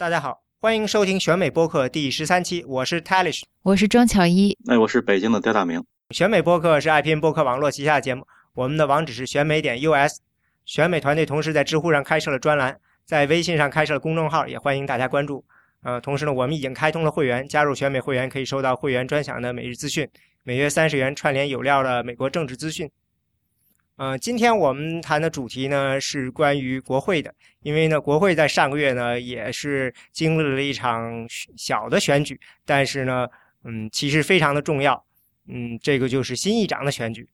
大家好，欢迎收听选美播客第十三期，我是 Talish，我是庄巧一，哎，我是北京的刁大明。选美播客是爱拼播客网络旗下的节目，我们的网址是选美点 US。选美团队同时在知乎上开设了专栏，在微信上开设了公众号，也欢迎大家关注。呃，同时呢，我们已经开通了会员，加入选美会员可以收到会员专享的每日资讯，每月三十元串联有料的美国政治资讯。呃，今天我们谈的主题呢是关于国会的，因为呢，国会在上个月呢也是经历了一场小的选举，但是呢，嗯，其实非常的重要，嗯，这个就是新议长的选举。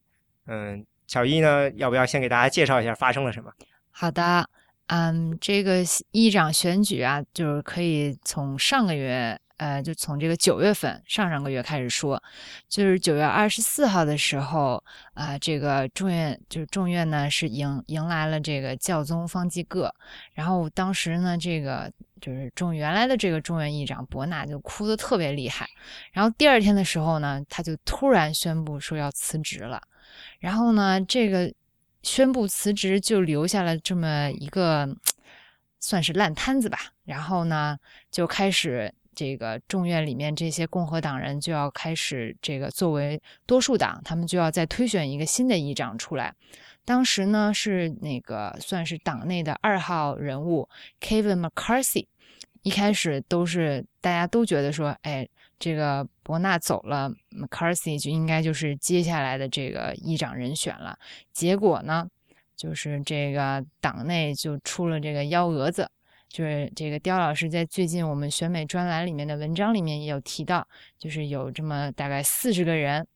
嗯，小一呢，要不要先给大家介绍一下发生了什么？好的，嗯，这个议长选举啊，就是可以从上个月。呃，就从这个九月份上上个月开始说，就是九月二十四号的时候啊，这个众院就是众院呢是迎迎来了这个教宗方济各，然后当时呢，这个就是众原来的这个众院议长伯纳就哭得特别厉害，然后第二天的时候呢，他就突然宣布说要辞职了，然后呢，这个宣布辞职就留下了这么一个算是烂摊子吧，然后呢就开始。这个众院里面这些共和党人就要开始这个作为多数党，他们就要再推选一个新的议长出来。当时呢是那个算是党内的二号人物 Kevin McCarthy，一开始都是大家都觉得说，哎，这个伯纳走了，McCarthy 就应该就是接下来的这个议长人选了。结果呢，就是这个党内就出了这个幺蛾子。就是这个刁老师在最近我们选美专栏里面的文章里面也有提到，就是有这么大概四十个人，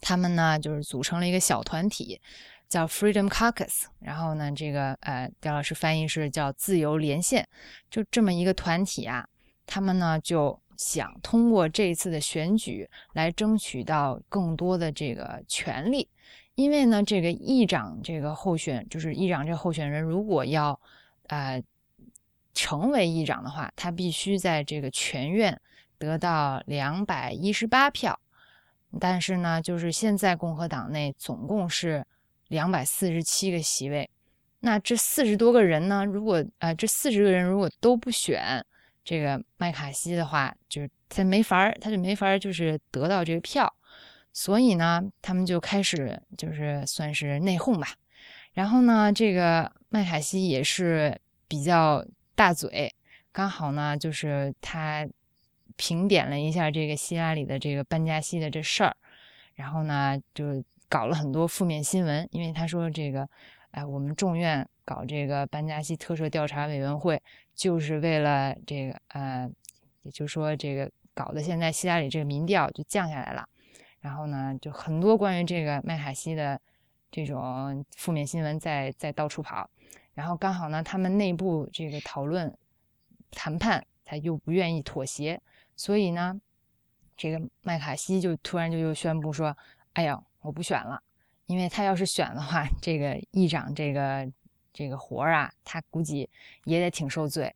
他们呢就是组成了一个小团体，叫 Freedom Caucus。然后呢，这个呃，刁老师翻译是叫自由连线，就这么一个团体啊，他们呢就想通过这一次的选举来争取到更多的这个权利，因为呢，这个议长这个候选就是议长这个候选人如果要呃。成为议长的话，他必须在这个全院得到两百一十八票。但是呢，就是现在共和党内总共是两百四十七个席位。那这四十多个人呢，如果呃这四十个人如果都不选这个麦卡锡的话，就是他没法儿，他就没法儿就是得到这个票。所以呢，他们就开始就是算是内讧吧。然后呢，这个麦卡锡也是比较。大嘴，刚好呢，就是他评点了一下这个希拉里的这个班加西的这事儿，然后呢，就搞了很多负面新闻。因为他说这个，哎，我们众院搞这个班加西特赦调查委员会，就是为了这个，呃，也就是说这个搞得现在希拉里这个民调就降下来了。然后呢，就很多关于这个麦卡锡的这种负面新闻在在到处跑。然后刚好呢，他们内部这个讨论谈判，他又不愿意妥协，所以呢，这个麦卡锡就突然就又宣布说：“哎呀，我不选了，因为他要是选的话，这个议长这个这个活儿啊，他估计也得挺受罪。”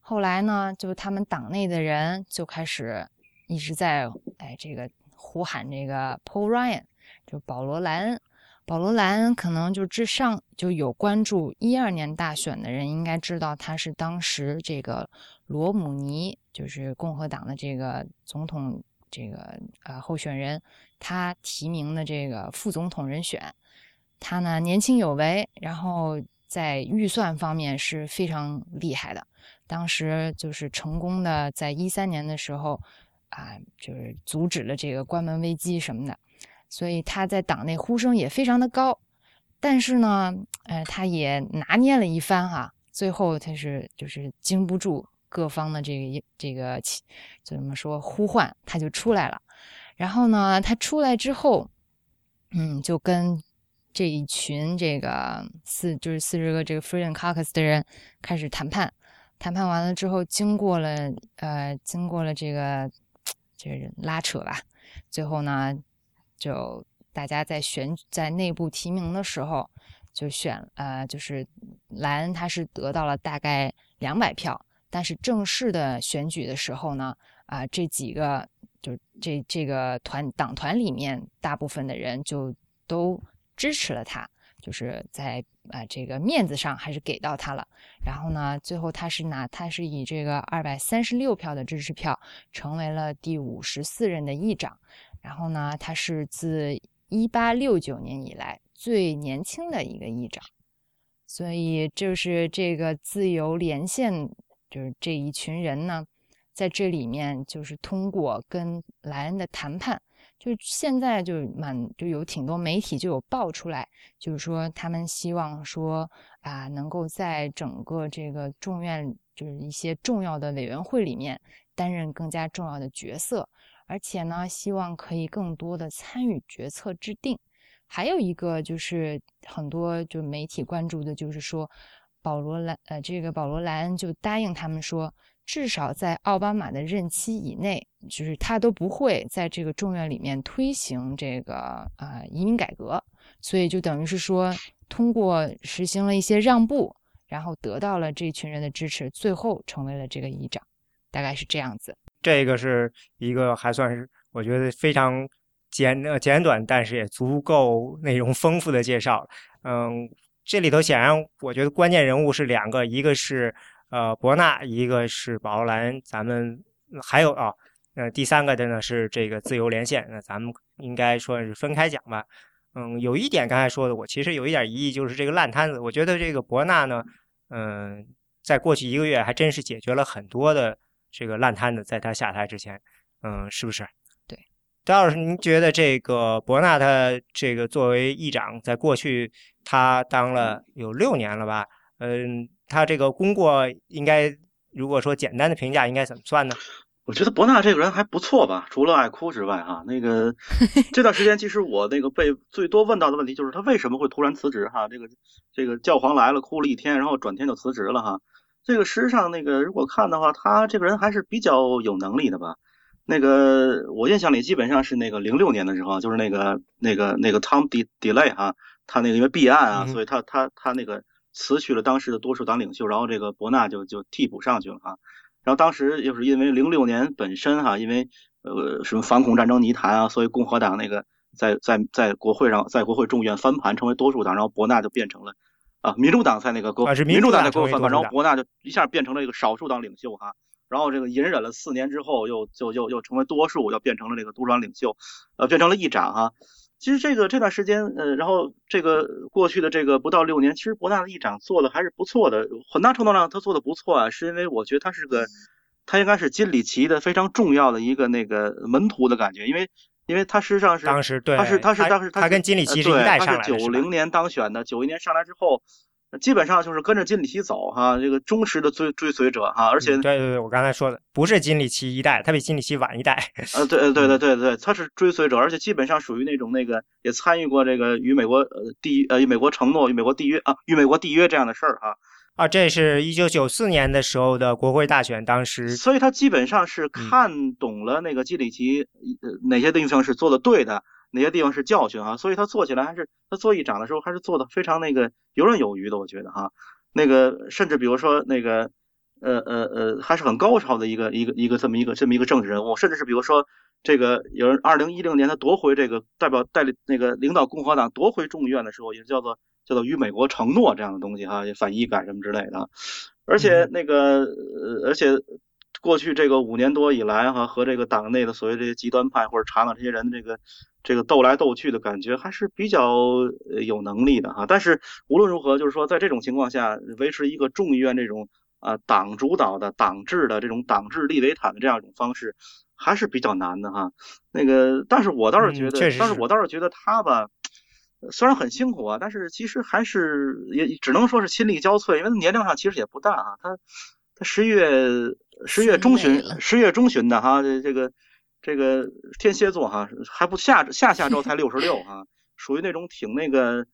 后来呢，就他们党内的人就开始一直在哎这个呼喊这个 Paul Ryan，就保罗莱恩。保罗·莱恩可能就之上就有关注一二年大选的人应该知道，他是当时这个罗姆尼，就是共和党的这个总统这个呃候选人，他提名的这个副总统人选。他呢年轻有为，然后在预算方面是非常厉害的。当时就是成功的在一三年的时候啊，就是阻止了这个关门危机什么的。所以他在党内呼声也非常的高，但是呢，呃，他也拿捏了一番哈，最后他是就是经不住各方的这个这个就怎么说呼唤，他就出来了。然后呢，他出来之后，嗯，就跟这一群这个四就是四十个这个 Freedom Caucus 的人开始谈判。谈判完了之后，经过了呃，经过了这个就是拉扯吧，最后呢。就大家在选在内部提名的时候，就选呃，就是莱恩他是得到了大概两百票，但是正式的选举的时候呢，啊，这几个就这这个团党团里面大部分的人就都支持了他，就是在呃这个面子上还是给到他了。然后呢，最后他是拿他是以这个二百三十六票的支持票成为了第五十四任的议长。然后呢，他是自一八六九年以来最年轻的一个议长。所以就是这个自由连线，就是这一群人呢，在这里面就是通过跟莱恩的谈判。就现在就蛮就有挺多媒体就有爆出来，就是说他们希望说啊，能够在整个这个众院就是一些重要的委员会里面担任更加重要的角色，而且呢，希望可以更多的参与决策制定。还有一个就是很多就媒体关注的就是说，保罗莱呃这个保罗莱恩就答应他们说。至少在奥巴马的任期以内，就是他都不会在这个众院里面推行这个呃移民改革，所以就等于是说，通过实行了一些让步，然后得到了这群人的支持，最后成为了这个议长，大概是这样子。这个是一个还算是我觉得非常简呃简短，但是也足够内容丰富的介绍。嗯，这里头显然我觉得关键人物是两个，一个是。呃，伯纳，一个是宝兰，咱们还有啊，呃，第三个的呢是这个自由连线，那咱们应该说是分开讲吧。嗯，有一点刚才说的，我其实有一点疑义，就是这个烂摊子。我觉得这个伯纳呢，嗯，在过去一个月还真是解决了很多的这个烂摊子，在他下台之前，嗯，是不是？对。戴老师，您觉得这个伯纳他这个作为议长，在过去他当了有六年了吧？嗯。他这个功过应该，如果说简单的评价，应该怎么算呢？我觉得伯纳这个人还不错吧，除了爱哭之外，哈，那个 这段时间其实我那个被最多问到的问题就是他为什么会突然辞职？哈，这个这个教皇来了，哭了一天，然后转天就辞职了，哈。这个实际上那个如果看的话，他这个人还是比较有能力的吧。那个我印象里基本上是那个零六年的时候，就是那个那个那个 Tom D Delay 哈，他那个因为弊案啊，所以他他他那个。辞去了当时的多数党领袖，然后这个伯纳就就替补上去了哈。然后当时又是因为零六年本身哈，因为呃什么反恐战争泥潭啊，所以共和党那个在在在国会上在国会众院翻盘成为多数党，然后伯纳就变成了啊民主党在那个国民主党在国会翻盘，然后伯纳就一下变成了一个少数党领袖哈。然后这个隐忍了四年之后，又就又又成为多数，又变成了这个独党领袖，呃变成了议长哈。其实这个这段时间，呃，然后这个过去的这个不到六年，其实伯纳的议长做的还是不错的，很大程度上他做的不错啊，是因为我觉得他是个，他应该是金里奇的非常重要的一个那个门徒的感觉，因为因为他实际上是当时对，他是他是当时他跟金里奇是一代上来的，九零年当选的，九一年上来之后。基本上就是跟着金里奇走哈，这个忠实的追追随者哈，而且对对对，我刚才说的不是金里奇一代，他比金里奇晚一代。呃，对对对对对，他是追随者，而且基本上属于那种那个也参与过这个与美国呃缔呃与美国承诺与美国缔约啊与美国缔约这样的事儿哈。啊，这是一九九四年的时候的国会大选，当时，所以他基本上是看懂了那个基里奇呃哪些地方是做的对的。哪些地方是教训啊？所以他做起来还是他做议长的时候还是做的非常那个游刃有余的，我觉得哈，那个甚至比如说那个呃呃呃还是很高超的一个一个一个这么一个这么一个政治人物，甚至是比如说这个有人二零一零年他夺回这个代表代理那个领导共和党夺回众议院的时候，也叫做叫做与美国承诺这样的东西哈，反医改什么之类的，而且那个呃而且。过去这个五年多以来，哈，和这个党内的所谓这些极端派或者查党这些人的这个这个斗来斗去的感觉，还是比较有能力的哈。但是无论如何，就是说在这种情况下，维持一个众议院这种啊党主导的党治的这种党治利维坦的这样一种方式，还是比较难的哈。那个，但是我倒是觉得，但是我倒是觉得他吧，虽然很辛苦啊，但是其实还是也只能说是心力交瘁，因为年龄上其实也不大啊，他。他十一月十月中旬，十月中旬的哈，这这个这个天蝎座哈，还不下下下周才六十六哈，属于那种挺那个，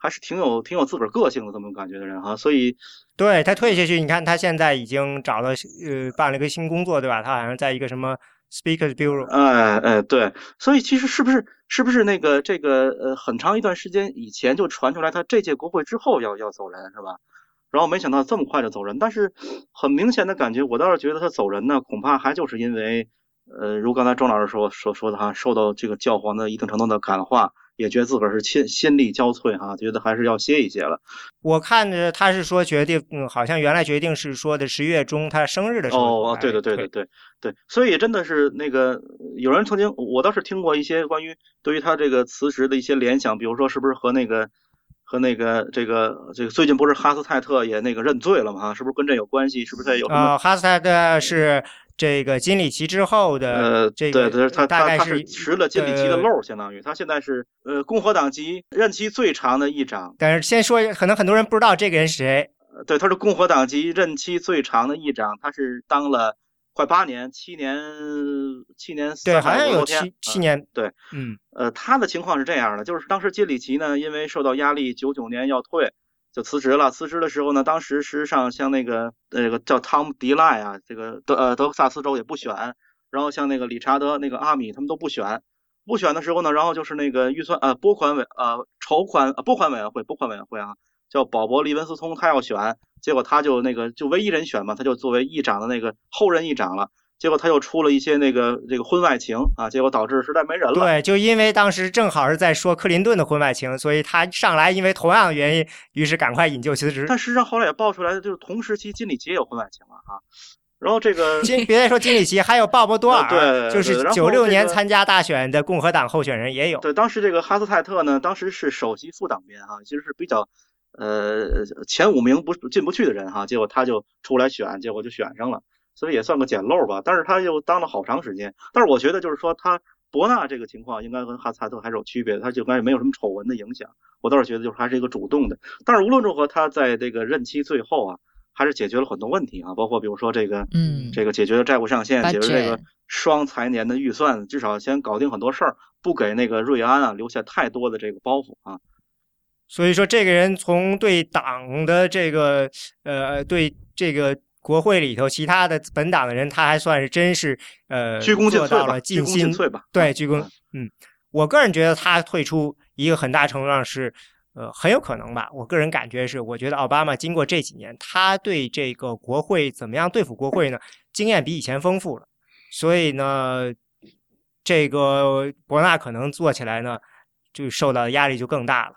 还是挺有挺有自个儿个性的这么感觉的人哈，所以对他退下去，你看他现在已经找了呃办了一个新工作对吧？他好像在一个什么 Speakers Bureau，哎哎对，所以其实是不是是不是那个这个呃很长一段时间以前就传出来他这届国会之后要要走人是吧？然后没想到这么快就走人，但是很明显的感觉，我倒是觉得他走人呢，恐怕还就是因为，呃，如刚才庄老师说所说的哈，受到这个教皇的一定程度的感化，也觉得自个儿是心心力交瘁哈，觉得还是要歇一歇了。我看着他是说决定，嗯，好像原来决定是说的十月中他生日的时候。哦，对对对对对对，所以真的是那个有人曾经，我倒是听过一些关于对于他这个辞职的一些联想，比如说是不是和那个和那个这个这个最近不是哈斯泰特也那个认罪了吗？是不是跟这有关系？是不是有什么？哈斯泰特是。这个金里奇之后的呃，这个对，他大概是拾了金里奇的漏，相当于他现在是呃共和党籍任期最长的议长。但是先说，可能很多人不知道这个人是谁。对，他是共和党籍任期最长的议长，他是当了快八年，七年七年对，好像有七七年。对，嗯，呃，他的情况是这样的，就是当时金里奇呢，因为受到压力，九九年要退。就辞职了。辞职的时候呢，当时事实上像那个那个叫汤姆·迪赖啊，这个德呃德克萨斯州也不选。然后像那个理查德、那个阿米他们都不选。不选的时候呢，然后就是那个预算呃拨款委呃筹款拨款委员会拨款委员会啊，叫保博·利文斯通，他要选，结果他就那个就唯一人选嘛，他就作为议长的那个后任议长了。结果他又出了一些那个这个婚外情啊，结果导致实在没人了。对，就因为当时正好是在说克林顿的婚外情，所以他上来因为同样的原因，于是赶快引咎辞职。但实际上后来也爆出来的，就是同时期金里奇也有婚外情了啊。然后这个 金别再说金里奇，还有鲍勃多尔，对，就是九六年参加大选的共和党候选人也有。对，当时这个哈斯泰特呢，当时是首席副党鞭啊，其实是比较呃前五名不进不去的人哈，结果他就出来选，结果就选上了。所以也算个捡漏吧，但是他又当了好长时间。但是我觉得就是说，他伯纳这个情况应该跟哈斯泰特还是有区别的，他就应该没有什么丑闻的影响。我倒是觉得就是还是一个主动的。但是无论如何，他在这个任期最后啊，还是解决了很多问题啊，包括比如说这个，嗯，这个解决了债务上限，解决这个双财年的预算，至少先搞定很多事儿，不给那个瑞安啊留下太多的这个包袱啊。所以说，这个人从对党的这个呃，对这个。国会里头其他的本党的人，他还算是真是呃做到了尽心吧？对，鞠躬。嗯，我个人觉得他退出一个很大程度上是呃很有可能吧。我个人感觉是，我觉得奥巴马经过这几年，他对这个国会怎么样对付国会呢，经验比以前丰富了。所以呢，这个伯纳可能做起来呢，就受到的压力就更大了。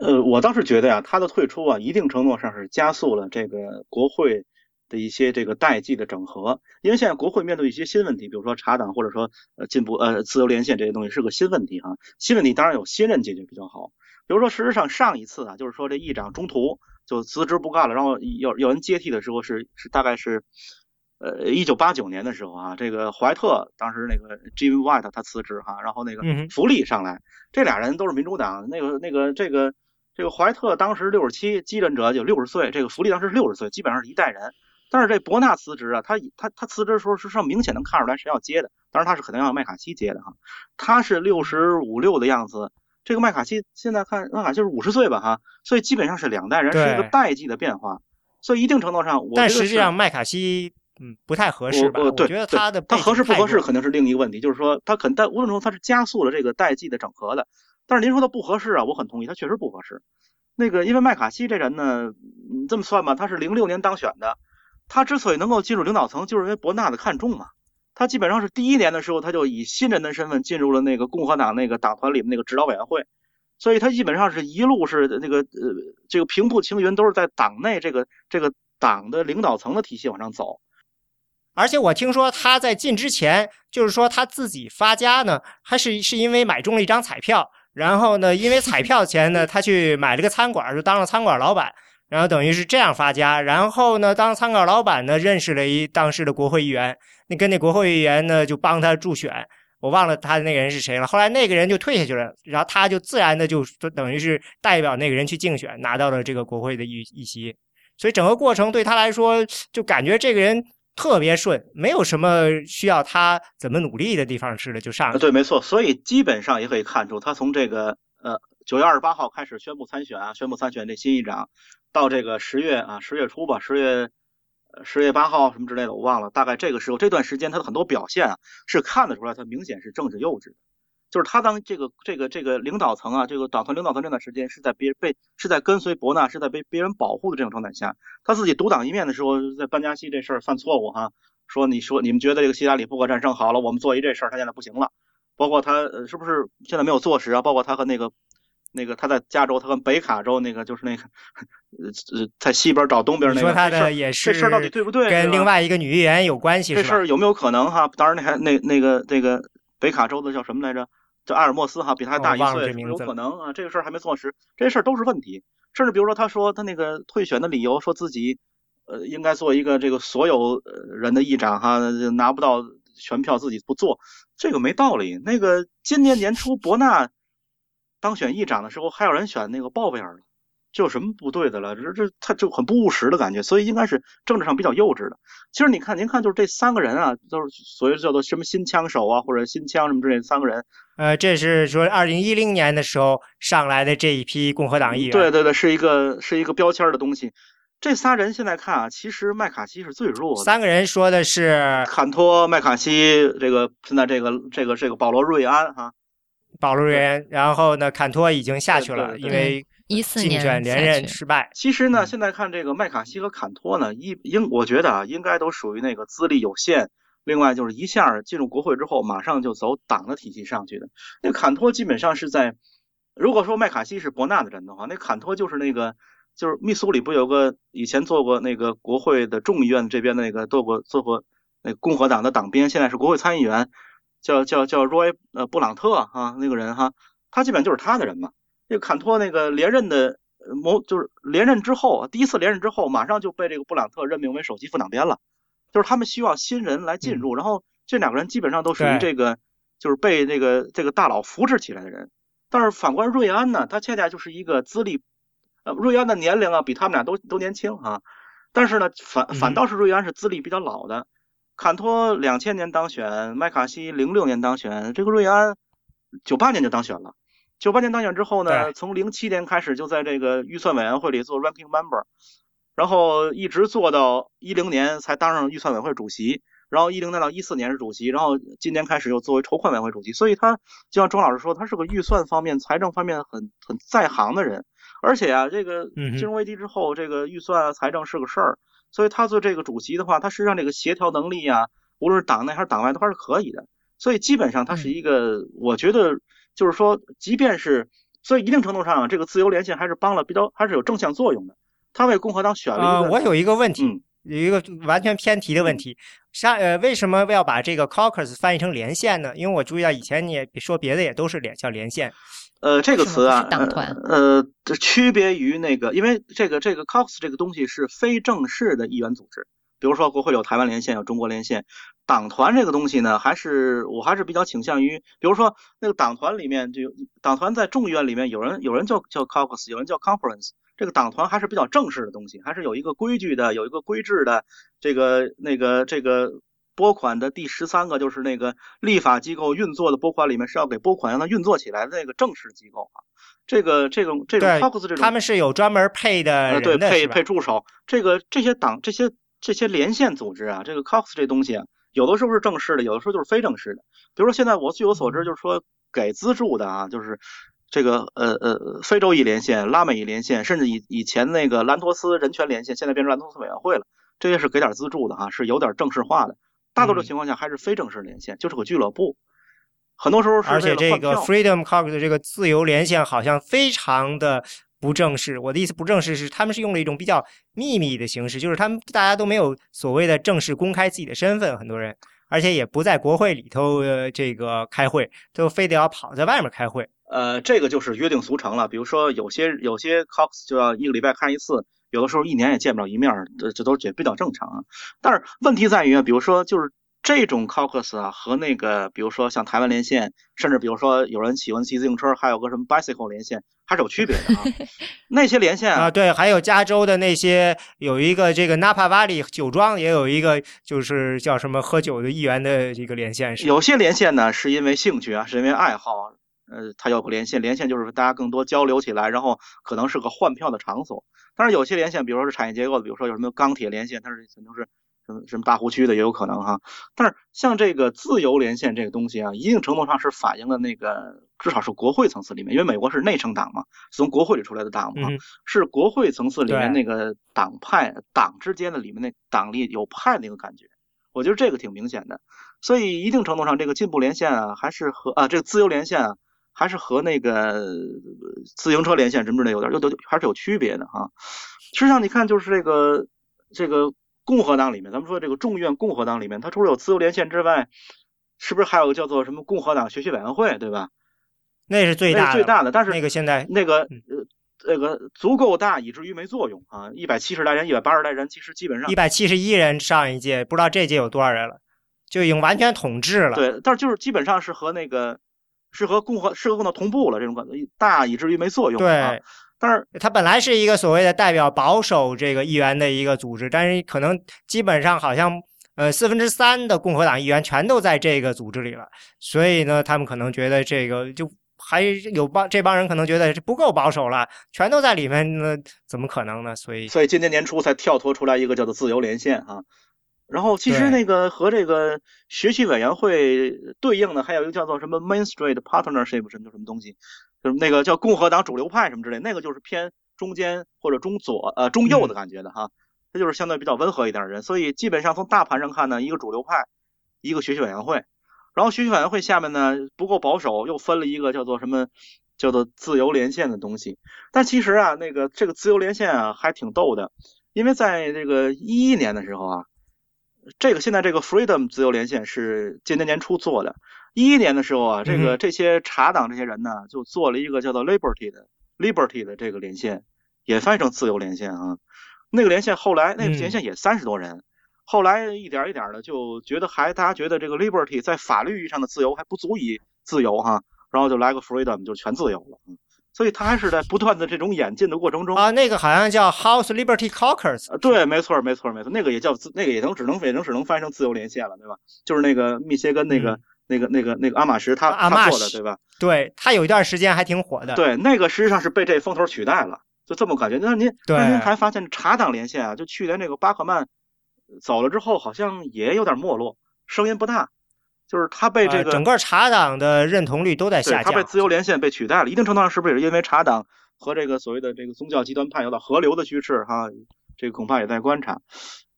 呃，我倒是觉得呀，他的退出啊，一定程度上是加速了这个国会。的一些这个代际的整合，因为现在国会面对一些新问题，比如说查党或者说呃进步呃自由连线这些东西是个新问题哈，新问题当然有新人解决比较好。比如说事实上上一次啊，就是说这议长中途就辞职不干了，然后有有人接替的时候是是大概是呃一九八九年的时候啊，这个怀特当时那个 Jim White 他辞职哈，然后那个福利上来，这俩人都是民主党，那个那个这个这个怀特当时六十七，继任者就六十岁，这个福利当时六十岁，基本上是一代人。但是这伯纳辞职啊，他他他辞职的时候是上明显能看出来谁要接的，当然他是肯定要麦卡锡接的哈，他是六十五六的样子，这个麦卡锡现在看麦卡锡是五十岁吧哈，所以基本上是两代人是一个代际的变化，所以一定程度上我，但实际上麦卡锡嗯不太合适吧？我觉得他的他合适不合适肯定是另一个问题，就是说他肯但无论如何他是加速了这个代际的整合的，但是您说他不合适啊，我很同意，他确实不合适。那个因为麦卡锡这人呢，你这么算吧，他是零六年当选的。他之所以能够进入领导层，就是因为伯纳的看重嘛。他基本上是第一年的时候，他就以新人的身份进入了那个共和党那个党团里面那个指导委员会，所以他基本上是一路是那个呃这个平步青云，都是在党内这个这个党的领导层的体系往上走。而且我听说他在进之前，就是说他自己发家呢，还是是因为买中了一张彩票，然后呢，因为彩票钱呢，他去买了个餐馆，就当了餐馆老板。然后等于是这样发家，然后呢，当餐馆老板呢，认识了一当时的国会议员，那跟那国会议员呢就帮他助选，我忘了他的那个人是谁了。后来那个人就退下去了，然后他就自然的就等于是代表那个人去竞选，拿到了这个国会的议议席。所以整个过程对他来说，就感觉这个人特别顺，没有什么需要他怎么努力的地方似的就上。对，没错。所以基本上也可以看出，他从这个呃九月二十八号开始宣布参选啊，宣布参选这新议长。到这个十月啊，十月初吧，十月十月八号什么之类的，我忘了。大概这个时候，这段时间他的很多表现啊，是看得出来他明显是政治幼稚的。就是他当这个这个这个领导层啊，这个党团领导层这段时间是在别被是在跟随伯纳，是在被别人保护的这种状态下，他自己独挡一面的时候，在班加西这事儿犯错误哈，说你说你们觉得这个希拉里不可战胜，好了，我们做一这事儿，他现在不行了。包括他呃是不是现在没有坐实啊？包括他和那个那个他在加州，他跟北卡州那个就是那个呃在西边找东边那个，你说他的也是这事儿到底对不对？跟另外一个女议员有关系是吧？这事儿有没有可能哈？当然，那还那那个那个北卡州的叫什么来着？叫阿尔莫斯哈，比他还大一岁，有可能啊？这个事儿还没坐实，这些事儿都是问题。甚至比如说，他说他那个退选的理由，说自己呃应该做一个这个所有呃人的议长哈，拿不到全票自己不做，这个没道理。那个今年年初伯纳当选议长的时候，还有人选那个鲍威尔了。这有什么不对的了？这这他就很不务实的感觉，所以应该是政治上比较幼稚的。其实你看，您看，就是这三个人啊，都是所谓叫做什么新枪手啊，或者新枪什么之类的三个人。呃，这是说二零一零年的时候上来的这一批共和党议员。对对对，是一个是一个标签儿的东西。这仨人现在看啊，其实麦卡锡是最弱的。三个人说的是坎托、麦卡锡，这个现在这个这个这个保罗·瑞安哈，保罗·瑞安，然后呢，坎托已经下去了，因为竞一四年选连任失败。其实呢，嗯现在看这个麦卡锡和坎托呢，一应我觉得啊，应该都属于那个资历有限，另外就是一下进入国会之后，马上就走党的体系上去的。那坎托基本上是在，如果说麦卡锡是伯纳的人的话，那坎托就是那个，就是密苏里不有个以前做过那个国会的众议院这边的那个做过做过那个共和党的党鞭，现在是国会参议员，叫叫叫 Roy 呃布朗特啊那个人哈，他基本就是他的人嘛。这个坎托那个连任的呃谋就是连任之后，第一次连任之后，马上就被这个布朗特任命为首席副党鞭了。就是他们需要新人来进入，然后这两个人基本上都属于这个就是被这个这个大佬扶持起来的人。但是反观瑞安呢，他恰恰就是一个资历，呃，瑞安的年龄啊比他们俩都都年轻啊，但是呢反反嗯倒是瑞安是资历比较老的。坎托两千年当选，麦卡锡零六年当选，这个瑞安九八年就当选了。九八年当选之后呢，从零七年开始就在这个预算委员会里做 ranking member，然后一直做到一零年才当上预算委员会主席，然后一零年到一四年是主席，然后今年开始又作为筹款委员会主席，所以他就像钟老师说，他是个预算方面、财政方面很很在行的人，而且啊，这个金融危机之后，这个预算啊、财政是个事儿，所以他做这个主席的话，他实际上这个协调能力啊，无论是党内还是党外都还是可以的，所以基本上他是一个，我觉得就是说，即便是所以一定程度上啊，这个自由连线还是帮了比较，还是有正向作用的。他为共和党选了呃，一个，我有一个问题，嗯有一个完全偏题的问题，上呃，为什么要把这个 caucus 翻译成连线呢？因为我注意到以前你也说别的也都是连叫连线，呃，这个词啊，党团呃，呃区别于那个，因为这个这个 caucus 这个东西是非正式的议员组织，比如说国会有台湾连线，有中国连线，党团这个东西呢，还是我还是比较倾向于，比如说那个党团里面就有党团在众议院里面有人有人叫叫 caucus，有人叫 conference，这个党团还是比较正式的东西，还是有一个规矩的，有一个规制的，这个那个这个。拨款的第十三个就是那个立法机构运作的拨款里面是要给拨款让它运作起来的那个正式机构啊。这个这种这种 caucus 这种他们是有专门配的呃，对，配配助手，这个这些党这些这些连线组织啊，这个 caucus 这东西啊，有的时候是正式的，有的时候就是非正式的。比如说现在我据我所知，就是说给资助的啊，就是这个呃呃非洲裔连线、拉美裔连线，甚至以以前那个兰托斯人权连线，现在变成兰托斯委员会了，这些是给点资助的哈、是有点正式化的。大多数嗯情况下还是非正式连线，就是个俱乐部。很多时候是而且这个 Freedom Caucus 的这个自由连线好像非常的不正式。我的意思不正式是他们是用了一种比较秘密的形式，就是他们大家都没有所谓的正式公开自己的身份，很多人，而且也不在国会里头呃这个开会，都非得要跑在外面开会。呃，这个就是约定俗成了。比如说，有些有些 Cox 就要一个礼拜看一次，有的时候一年也见不了一面，这这都也比较正常啊。但是问题在于啊，比如说就是这种 caucus 啊，和那个比如说像台湾连线，甚至比如说有人喜欢骑自行车，还有个什么 bicycle 连线，还是有区别的啊。那些连线啊，对，还有加州的那些有一个这个 Napa Valley 酒庄，也有一个就是叫什么喝酒的议员的一个连线是。有些连线呢是因为兴趣啊，是因为爱好啊，呃，它有个连线，连线就是大家更多交流起来，然后可能是个换票的场所。但是有些连线，比如说是产业结构的，比如说有什么钢铁连线，它是可能是什么大湖区的也有可能哈。但是像这个自由连线这个东西啊，一定程度上是反映了那个至少是国会层次里面，因为美国是内政党嘛，从国会里出来的党嘛，嗯是国会层次里面那个党派党之间的里面那党里有派那个感觉。我觉得这个挺明显的。所以一定程度上，这个进步连线啊，还是和啊这个自由连线啊，还是和那个自行车连线什么之类有点有有还是有区别的哈。实际上你看，就是这个这个共和党里面，咱们说这个众议院共和党里面，它除了有自由连线之外，是不是还有个叫做什么共和党学习委员会，对吧？那是最大最大的，但是那个现在那个呃。这个足够大，以至于没作用啊！一百七十来人，一百八十来人，其实基本上一百七十一人上一届，不知道这届有多少人了，就已经完全统治了。对，但是就是基本上是和那个是和共和是和共和同步了，这种感觉大以至于没作用。对，但是它本来是一个所谓的代表保守这个议员的一个组织，但是可能基本上好像呃四分之三的共和党议员全都在这个组织里了，所以呢，他们可能觉得这个就。还有帮这帮人可能觉得不够保守了，全都在里面，那怎么可能呢？所以，所以今年年初才跳脱出来一个叫做自由连线啊。然后，其实那个和这个学习委员会对应的还有一个叫做什么 Main Street Partnership 什么什么东西，就是那个叫共和党主流派什么之类，那个就是偏中间或者中左呃中右的感觉的哈，他就是相对比较温和一点的人。所以基本上从大盘上看呢，一个主流派，一个学习委员会。然后学习委员会下面呢不够保守，又分了一个叫做什么，叫做自由连线的东西。但其实啊，那个这个自由连线啊还挺逗的，因为在这个一一年的时候啊，这个现在这个 Freedom 自由连线是今年年初做的。一一年的时候啊，这个这些茶党这些人呢就做了一个叫做 Liberty 的 Liberty 的这个连线，也翻译成自由连线啊。那个连线后来那个连线也三十多人。后来一点一点的就觉得还大家觉得这个 liberty 在法律意义上的自由还不足以自由哈，然后就来个 freedom 就全自由了，所以他还是在不断的这种演进的过程中啊，那个好像叫 House Liberty Caucus，对，没错没错没错，那个也叫自那个也能只能也能只能翻译成自由连线了，对吧？就是那个密歇根那个那个那个那个阿马什他他做的对吧？对他有一段时间还挺火的，对，那个实际上是被这风头取代了，就这么感觉。那您那您还发现茶党连线啊？就去年那个巴克曼。走了之后，好像也有点没落，声音不大。就是他被这个整个茶党的认同率都在下降。他被自由连线被取代了，一定程度上是不是也是因为茶党和这个所谓的这个宗教极端派有点合流的趋势？哈，这个恐怕也在观察。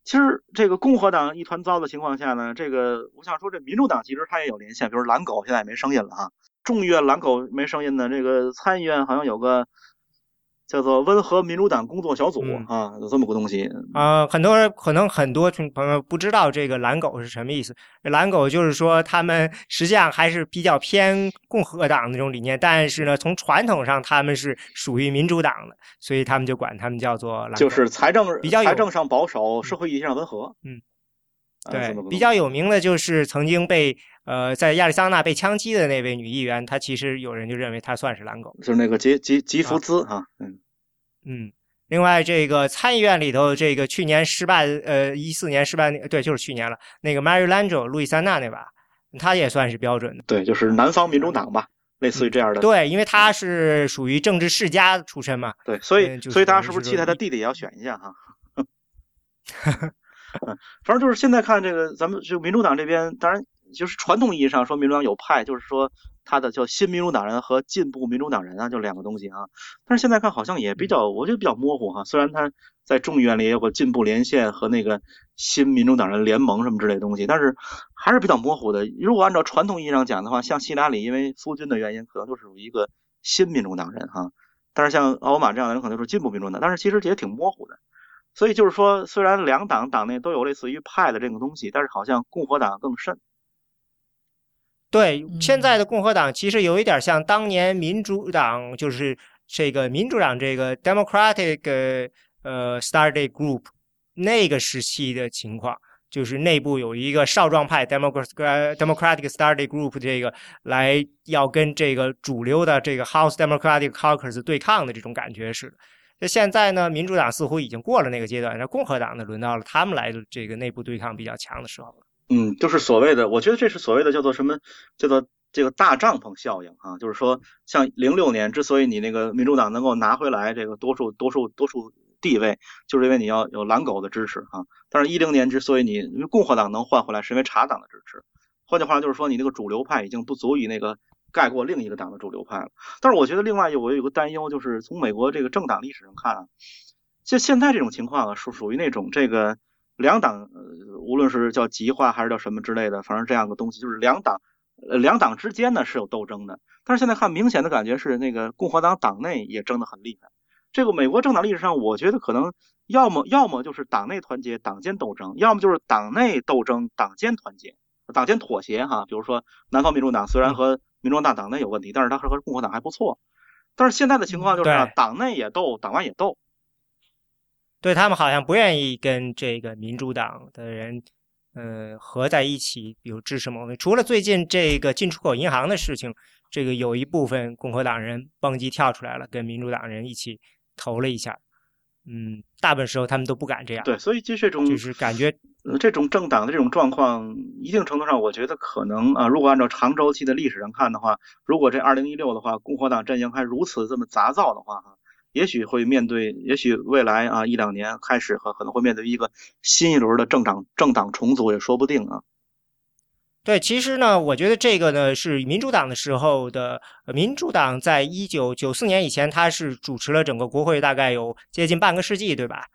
其实这个共和党一团糟的情况下呢，这个我想说，这民主党其实他也有连线，比如蓝狗现在也没声音了哈。众议院蓝狗没声音呢，这个参议院好像有个。叫做温和民主党工作小组啊，有这么个东西啊。很多人可能很多朋友不知道这个蓝狗是什么意思。蓝狗就是说他们实际上还是比较偏共和党那种理念，但是呢，从传统上他们是属于民主党的，所以他们就管他们叫做蓝。就是财政比较财政上保守，社会意义上温和。嗯，对，比较有名的就是曾经被呃在亚利桑那被枪击的那位女议员，她其实有人就认为她算是蓝狗，就是那个吉吉吉福兹啊，嗯。嗯，另外这个参议院里头，这个去年失败，呃，一四年失败，对，就是去年了。那个 Mary Landrieu 路易斯安那那把，她也算是标准的。对，就是南方民主党吧，类似于这样的。对，因为他是属于政治世家出身嘛。对，所以所以大家是不是期待她弟弟也要选一下哈？反正就是现在看这个，咱们就民主党这边，当然就是传统意义上说民主党有派，就是说。他的叫新民主党人和进步民主党人啊，就两个东西啊。但是现在看好像也比较，我觉得比较模糊哈。虽然他在众议院里也有个进步连线和那个新民主党人联盟什么之类的东西，但是还是比较模糊的。如果按照传统意义上讲的话，像希拉里因为夫君的原因，可能就是属于一个新民主党人哈。但是像奥巴马这样的人可能是进步民主党，但是其实也挺模糊的。所以就是说，虽然两党党内都有类似于派的这个东西，但是好像共和党更甚。对，现在的共和党其实有一点像当年民主党，就是这个民主党这个 Democratic 呃 Study Group 那个时期的情况，就是内部有一个少壮派 Democratic Democratic Study Group 这个来要跟这个主流的这个 House Democratic Caucus 对抗的这种感觉似的。那现在呢，民主党似乎已经过了那个阶段，那共和党呢，轮到了他们来这个内部对抗比较强的时候了。嗯，就是所谓的，我觉得这是所谓的叫做什么，叫做这个大帐篷效应啊。就是说，像零六年之所以你那个民主党能够拿回来这个多数多数多数地位，就是因为你要有蓝狗的支持啊。但是，一零年之所以你因为共和党能换回来，是因为茶党的支持。换句话就是说，你那个主流派已经不足以那个盖过另一个党的主流派了。但是，我觉得另外我有个担忧，就是从美国这个政党历史上看啊，就现在这种情况啊，属属于那种这个。两党，呃，无论是叫极化还是叫什么之类的，反正这样的东西，就是两党，呃，两党之间呢是有斗争的。但是现在看，明显的感觉是那个共和党党内也争得很厉害。这个美国政党历史上，我觉得可能要么要么就是党内团结，党间斗争；要么就是党内斗争，党间团结，党间妥协。哈，比如说南方民主党虽然和民主党党内有问题，但是它和共和党还不错。但是现在的情况就是党内也斗，党外也斗。对他们好像不愿意跟这个民主党的人，呃，合在一起，比如支持某位。除了最近这个进出口银行的事情，这个有一部分共和党人蹦极跳出来了，跟民主党人一起。投了一下，嗯，大部分时候他们都不敢这样。对，所以就这种就是感觉，这种政党的这种状况，一定程度上，我觉得可能啊，如果按照长周期的历史上看的话，如果这二零一六的话，共和党阵营还如此这么杂造的话，哈，也许会面对，也许未来啊一两年开始和可能会面对一个新一轮的政党政党重组也说不定啊。对，其实呢，我觉得这个呢是民主党的时候的。民主党在一九九四年以前，他是主持了整个国会，大概有接近半个世纪，对吧？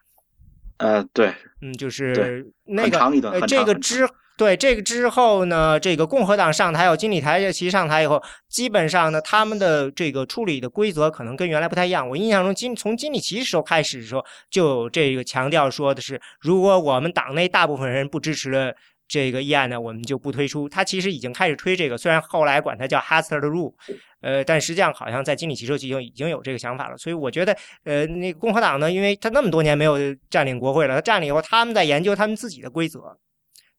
呃，对，嗯，就是那个呃，这个之对这个之后呢，这个共和党上台，有金里台其上台以后，基本上呢，他们的这个处理的规则可能跟原来不太一样。我印象中，金从金里奇时候开始的时候，就这个强调说的是，如果我们党内大部分人不支持了。这个议案呢，我们就不推出。他其实已经开始推这个，虽然后来管它叫 Hastert Rule，呃，但实际上好像在经理骑车期就已经有这个想法了。所以我觉得，呃，那个共和党呢，因为他那么多年没有占领国会了，他占领以后，他们在研究他们自己的规则。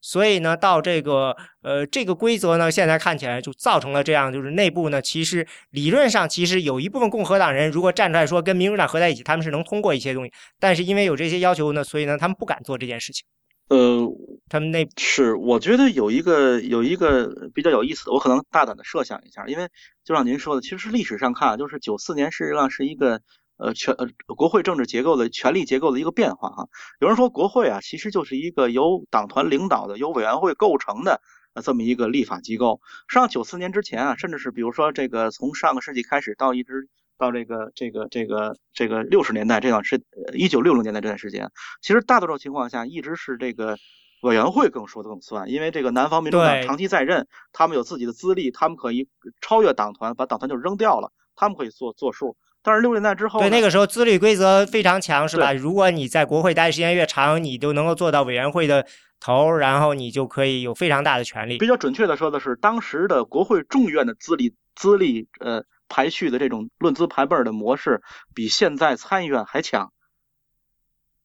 所以呢，到这个呃这个规则呢，现在看起来就造成了这样，就是内部呢，其实理论上其实有一部分共和党人如果站出来说跟民主党合在一起，他们是能通过一些东西。但是因为有这些要求呢，所以呢，他们不敢做这件事情。呃，他们那是我觉得有一个有一个比较有意思的，我可能大胆的设想一下，因为就像您说的，其实历史上看，就是九四年事实上是一个呃权呃国会政治结构的权力结构的一个变化哈。有人说国会啊，其实就是一个由党团领导的、由委员会构成的呃这么一个立法机构。实际上九四年之前啊，甚至是比如说这个从上个世纪开始到一直。到这个这个这个这个六十年代这段时，一九六零年代这段时间，其实大多数情况下一直是这个委员会更说的更算，因为这个南方民主党长期在任，他们有自己的资历，他们可以超越党团，把党团就扔掉了，他们可以做做数。但是六十年代之后，对那个时候自律规则非常强，是吧？如果你在国会待时间越长，你就能够做到委员会的头，然后你就可以有非常大的权利。比较准确的说的是，当时的国会众议院的资历资历，呃。排序的这种论资排辈的模式，比现在参议院还强。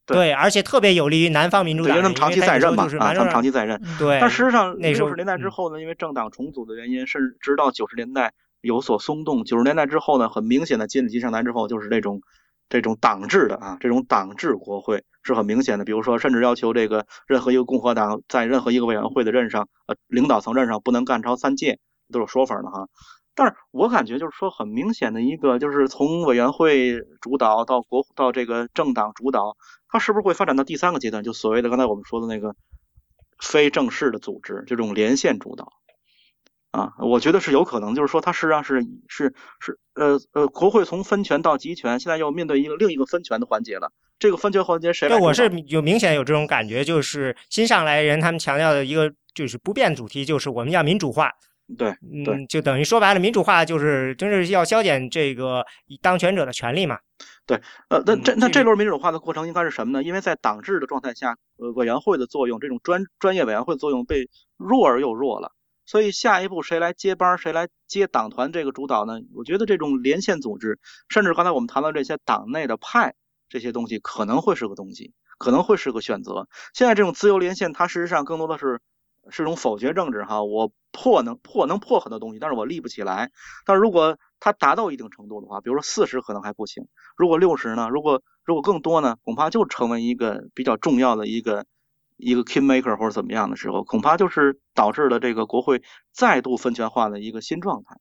对，而且特别有利于南方民主党，因为他们长期在任嘛，啊，他们长期在任。对，但实际上六十年代之后呢，因为政党重组的原因，甚至直到九十年代有所松动。九十年代之后呢，很明显的金里奇上台之后，就是这种这种党制的啊，这种党制国会是很明显的。比如说，甚至要求这个任何一个共和党在任何一个委员会的任上，呃，领导层任上不能干超三届，都有说法的哈。但是我感觉就是说，很明显的一个，就是从委员会主导到国到这个政党主导，它是不是会发展到第三个阶段？就所谓的刚才我们说的那个非正式的组织，这种连线主导啊，我觉得是有可能。就是说，它实际上是是是呃呃，国会从分权到集权，现在又面对一个另一个分权的环节了。这个分权环节谁来？对，我是有明显有这种感觉，就是新上来人他们强调的一个就是不变主题，就是我们要民主化。对，嗯，就等于说白了，民主化就是真是要削减这个当权者的权利嘛。对，呃，那这那这轮民主化的过程应该是什么呢？因为在党制的状态下，呃，委员会的作用，这种专专业委员会的作用被弱而又弱了。所以下一步谁来接班，谁来接党团这个主导呢？我觉得这种连线组织，甚至刚才我们谈到这些党内的派这些东西，可能会是个东西，可能会是个选择。现在这种自由连线，它事实上更多的是。是种否决政治哈，我破能破能破很多东西，但是我立不起来。但如果它达到一定程度的话，比如说四十可能还不行，如果六十呢？如果如果更多呢？恐怕就成为一个比较重要的一个一个 king maker 或者怎么样的时候，恐怕就是导致了这个国会再度分权化的一个新状态。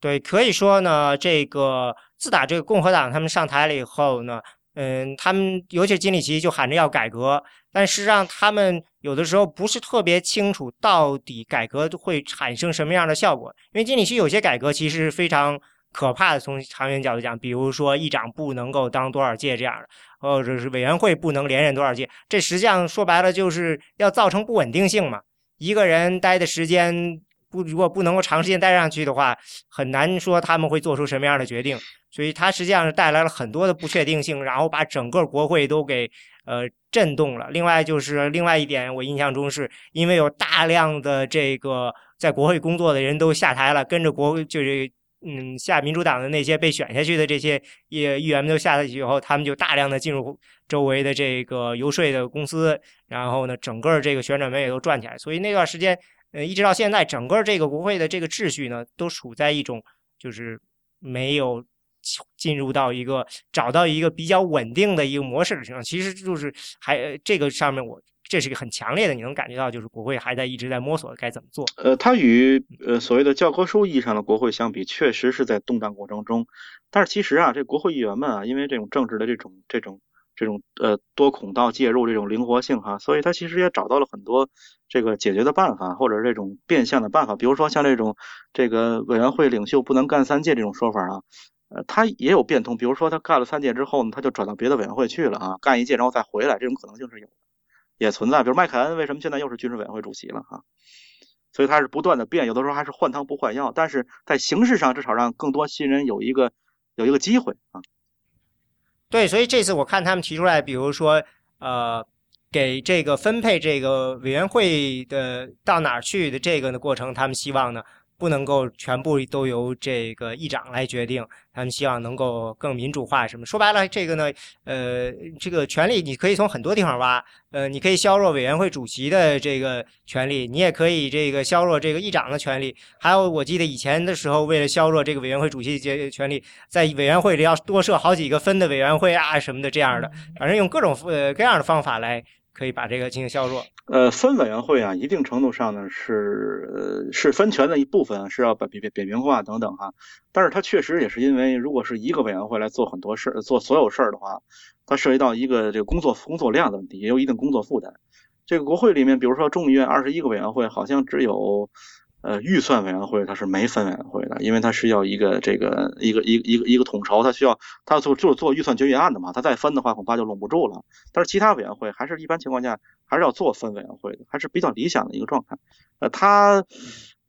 对，可以说呢，这个自打这个共和党他们上台了以后呢。嗯，他们尤其是金里奇就喊着要改革，但实际上他们有的时候不是特别清楚到底改革会产生什么样的效果。因为金里奇有些改革其实非常可怕的。从长远角度讲，比如说议长不能够当多少届这样的，或者是委员会不能连任多少届，这实际上说白了就是要造成不稳定性嘛。一个人待的时间不如果不能够长时间待上去的话，很难说他们会做出什么样的决定。所以它实际上是带来了很多的不确定性，然后把整个国会都给呃震动了。另外就是另外一点，我印象中是因为有大量的这个在国会工作的人都下台了，跟着国就是嗯下民主党的那些被选下去的这些议议员们都下下去以后，他们就大量的进入周围的这个游说的公司，然后呢，整个这个旋转门也都转起来。所以那段时间，呃，一直到现在，整个这个国会的这个秩序呢，都处在一种就是没有。进入到一个找到一个比较稳定的一个模式的情况，其实就是还这个上面我这是一个很强烈的，你能感觉到就是国会还在一直在摸索该怎么做。呃，它与呃所谓的教科书意义上的国会相比，确实是在动荡过程中。但是其实啊，这国会议员们啊，因为这种政治的这种这种这种呃多孔道介入这种灵活性哈，所以他其实也找到了很多这个解决的办法，或者这种变相的办法。比如说像这种这个委员会领袖不能干三届这种说法啊。呃，他也有变通，比如说他干了三届之后呢，他就转到别的委员会去了啊，干一届然后再回来，这种可能性是有的，也存在。比如麦凯恩为什么现在又是军事委员会主席了啊？所以他是不断的变，有的时候还是换汤不换药，但是在形式上至少让更多新人有一个有一个机会啊。对，所以这次我看他们提出来，比如说呃，给这个分配这个委员会的到哪儿去的这个的过程，他们希望呢。不能够全部都由这个议长来决定，他们希望能够更民主化。什么说白了，这个呢，呃，这个权利你可以从很多地方挖。呃，你可以削弱委员会主席的这个权利，你也可以这个削弱这个议长的权利。还有，我记得以前的时候，为了削弱这个委员会主席的权利，在委员会里要多设好几个分的委员会啊什么的这样的，反正用各种呃各样的方法来。可以把这个进行削弱。呃，分委员会啊，一定程度上呢是呃是分权的一部分，是要把扁扁扁平化等等哈。但是它确实也是因为，如果是一个委员会来做很多事儿、做所有事儿的话，它涉及到一个这个工作工作量的问题，也有一定工作负担。这个国会里面，比如说众议院二十一个委员会，好像只有。呃，预算委员会它是没分委员会的，因为它是要一个这个一个一个一个一个统筹，它需要它做就是做预算决议案的嘛，它再分的话恐怕就拢不住了。但是其他委员会还是一般情况下还是要做分委员会的，还是比较理想的一个状态。呃，它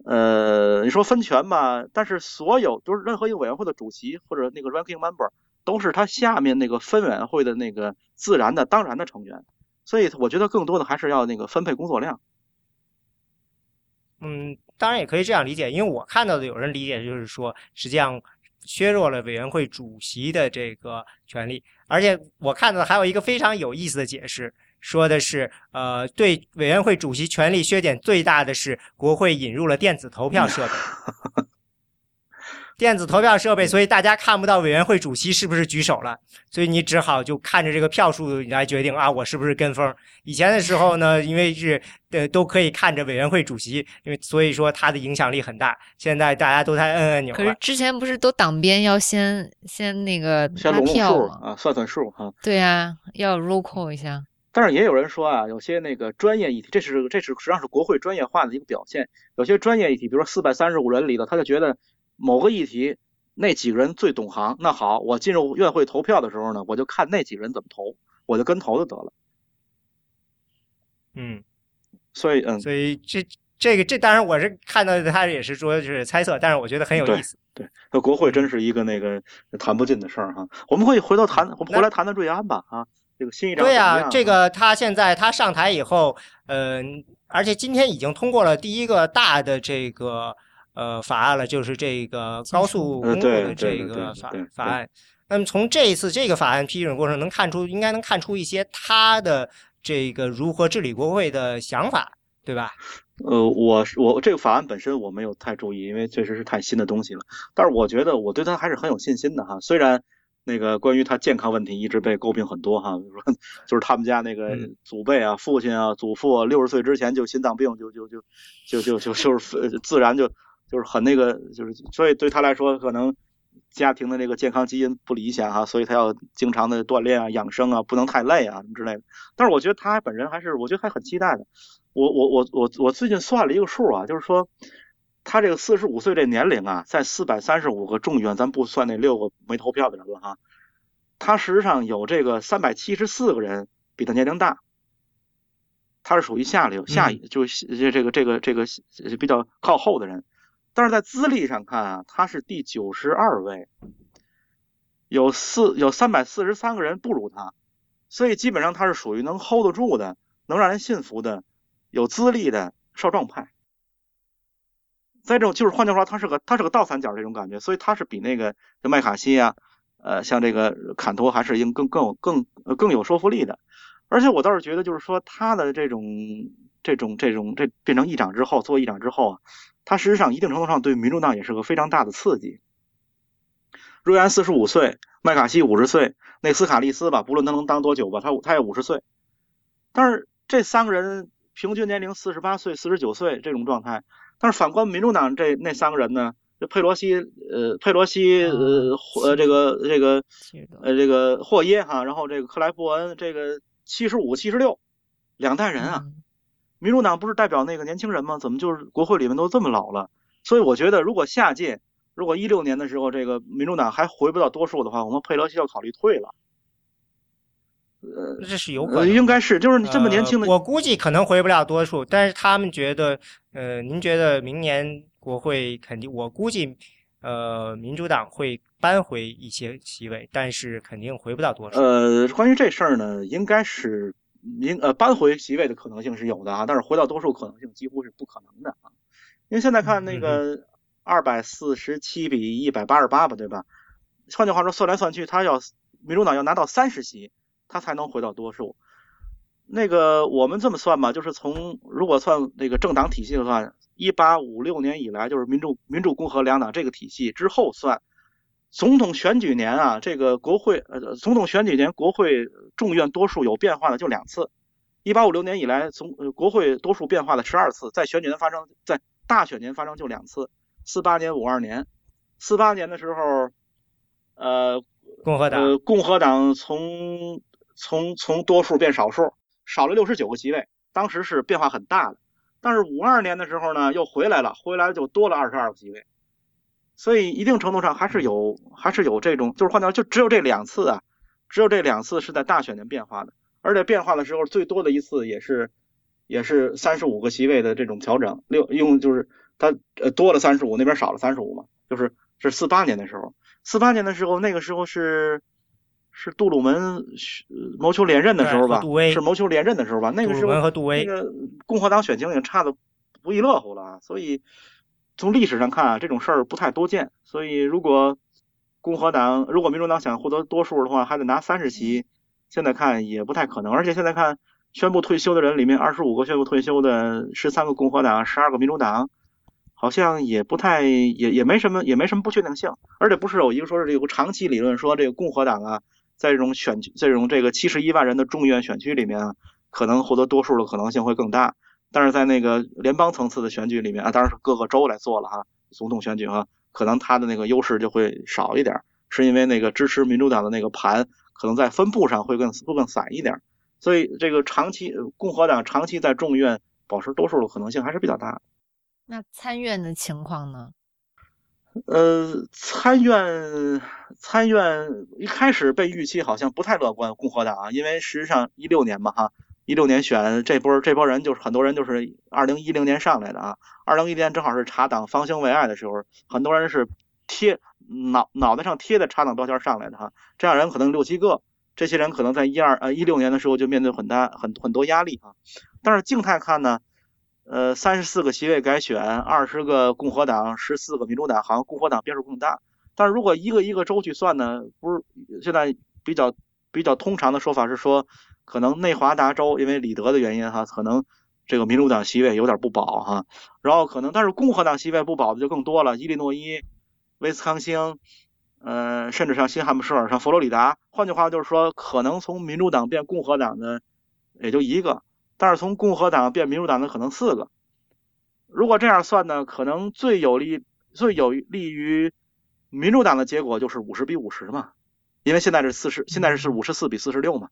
呃你说分权吧，但是所有就是任何一个委员会的主席或者那个 ranking member 都是他下面那个分委员会的那个自然的当然的成员，所以我觉得更多的还是要那个分配工作量。嗯。当然也可以这样理解，因为我看到的有人理解就是说，实际上削弱了委员会主席的这个权利，而且我看到还有一个非常有意思的解释，说的是，呃，对委员会主席权力削减最大的是国会引入了电子投票设备。电子投票设备，所以大家看不到委员会主席是不是举手了，所以你只好就看着这个票数来决定啊，我是不是跟风。以前的时候呢，因为是呃都可以看着委员会主席，因为所以说他的影响力很大。现在大家都在摁按钮。可是之前不是都党编要先先那个先拉票吗？啊，算算数哈。对呀，要 roll call 一下。但是也有人说啊，有些那个专业议题，这是这是实际上是国会专业化的一个表现。有些专业议题，比如说四百三十五人里头，他就觉得。某个议题，那几个人最懂行。那好，我进入院会投票的时候呢，我就看那几个人怎么投，我就跟投就得了。嗯，所以嗯，所以这这个这当然我是看到，他也是说就是猜测，但是我觉得很有意思。对，那国会真是一个那个谈不尽的事儿哈。我们可以回头谈，我们回来谈谈瑞安吧啊，这个新一对呀，这个他现在他上台以后，嗯，而且今天已经通过了第一个大的这个。呃，法案了，就是这个高速公路的这个法法案。那么从这一次这个法案批准过程能看出，应该能看出一些他的这个如何治理国会的想法，对吧？呃，我我这个法案本身我没有太注意，因为确实是太新的东西了。但是我觉得我对他还是很有信心的哈。虽然那个关于他健康问题一直被诟病很多哈，比如说就是他们家那个祖辈啊、父亲啊、祖父六十岁之前就心脏病，就就就就就就就是自然就。就是很那个，就是所以对他来说，可能家庭的那个健康基因不理想哈，所以他要经常的锻炼啊、养生啊，不能太累啊什么之类的。但是我觉得他本人还是，我觉得还很期待的。我我我我我最近算了一个数啊，就是说他这个四十五岁这年龄啊，在四百三十五个众议院，咱不算那六个没投票的人了哈，他实际上有这个三百七十四个人比他年龄大，他是属于下流下就是这这个这个这个比较靠后的人，但是在资历上看啊，他是第九十二位，有四有三百四十三个人不如他，所以基本上他是属于能 hold 得住的，能让人信服的，有资历的少壮派。在这种就是换句话说，他是个他是个倒三角这种感觉，所以他是比那个麦卡锡啊，呃，像这个坎托还是应更更有更更有说服力的。而且我倒是觉得，就是说他的这种这种这种这变成议长之后，做议长之后啊，他实际上一定程度上对民主党也是个非常大的刺激。瑞安四十五岁，麦卡锡五十岁，内斯卡利斯吧，不论他能当多久吧，他他也五十岁。但是这三个人平均年龄四十八岁、四十九岁这种状态。但是反观民主党这那三个人呢，这佩洛西，呃，佩洛西，呃，呃，这个这个，呃，这个霍耶哈，然后这个克莱伯恩，这个七十五、七十六，两代人啊。民主党不是代表那个年轻人吗？怎么就是国会里面都这么老了？所以我觉得，如果下届，如果一六年的时候这个民主党还回不到多数的话，我们佩洛西要考虑退了。呃，这是有可能，应该是，就是你这么年轻的，我估计可能回不了多数，但是他们觉得，呃，您觉得明年国会肯定，我估计，呃，民主党会扳回一些席位，但是肯定回不到多数。呃，关于这事儿呢，应该是，应呃扳回席位的可能性是有的啊，但是回到多数可能性几乎是不可能的啊，因为现在看那个二百四十七比一百八十八吧，对吧？换句话说，算来算去，他要民主党要拿到三十席。他才能回到多数。那个我们这么算吧，就是从如果算那个政党体系的话，一八五六年以来，就是民主、民主、共和两党这个体系之后算，总统选举年啊，这个国会呃，总统选举年国会众院多数有变化的就两次。一八五六年以来，总国会多数变化了十二次，在选举年发生，在大选年发生就两次。四八年、五二年，四八年的时候，呃，共和党，呃，共和党从从从多数变少数，少了六十九个席位，当时是变化很大的。但是五二年的时候呢，又回来了，回来就多了二十二个席位。所以一定程度上还是有，还是有这种，就是换句话就只有这两次啊，只有这两次是在大选年变化的，而且变化的时候最多的一次也是也是三十五个席位的这种调整，六用就是他呃多了三十五，那边少了三十五嘛，就是是四八年的时候，四八年的时候那个时候是。是杜鲁门谋求连任的时候吧？是谋求连任的时候吧？那个时候那个共和党选情已经差的不亦乐乎了。所以从历史上看啊，这种事儿不太多见。所以如果共和党如果民主党想获得多数的话，还得拿三十席。现在看也不太可能。而且现在看宣布退休的人里面，二十五个宣布退休的，十三个共和党，十二个民主党，好像也不太也也没什么也没什么不确定性。而且不是有一个说是有个长期理论说这个共和党啊。在这种选，这种这个七十一万人的众议院选区里面，可能获得多数的可能性会更大。但是在那个联邦层次的选举里面啊，当然是各个州来做了哈，总统选举哈，可能他的那个优势就会少一点，是因为那个支持民主党的那个盘可能在分布上会更会更散一点。所以这个长期共和党长期在众议院保持多数的可能性还是比较大的。那参院的情况呢？呃，参院参院一开始被预期好像不太乐观，共和党啊，因为实际上一六年嘛哈，一六年选这波这波人就是很多人就是二零一零年上来的啊，二零一零年正好是查党方兴未艾的时候，很多人是贴脑脑袋上贴的查党标签上来的哈，这样人可能六七个，这些人可能在一二呃一六年的时候就面对很大很很多压力啊，但是静态看呢。呃，三十四个席位改选，二十个共和党，十四个民主党，好像共和党变数更大。但是如果一个一个州去算呢，不是现在比较比较通常的说法是说，可能内华达州因为里德的原因哈，可能这个民主党席位有点不保哈。然后可能，但是共和党席位不保的就更多了，伊利诺伊、威斯康星，呃，甚至像新罕布什尔、像佛罗里达。换句话就是说，可能从民主党变共和党的也就一个。但是从共和党变民主党的可能四个，如果这样算呢，可能最有利、最有利于民主党的结果就是五十比五十嘛，因为现在是四十，现在是五十四比四十六嘛，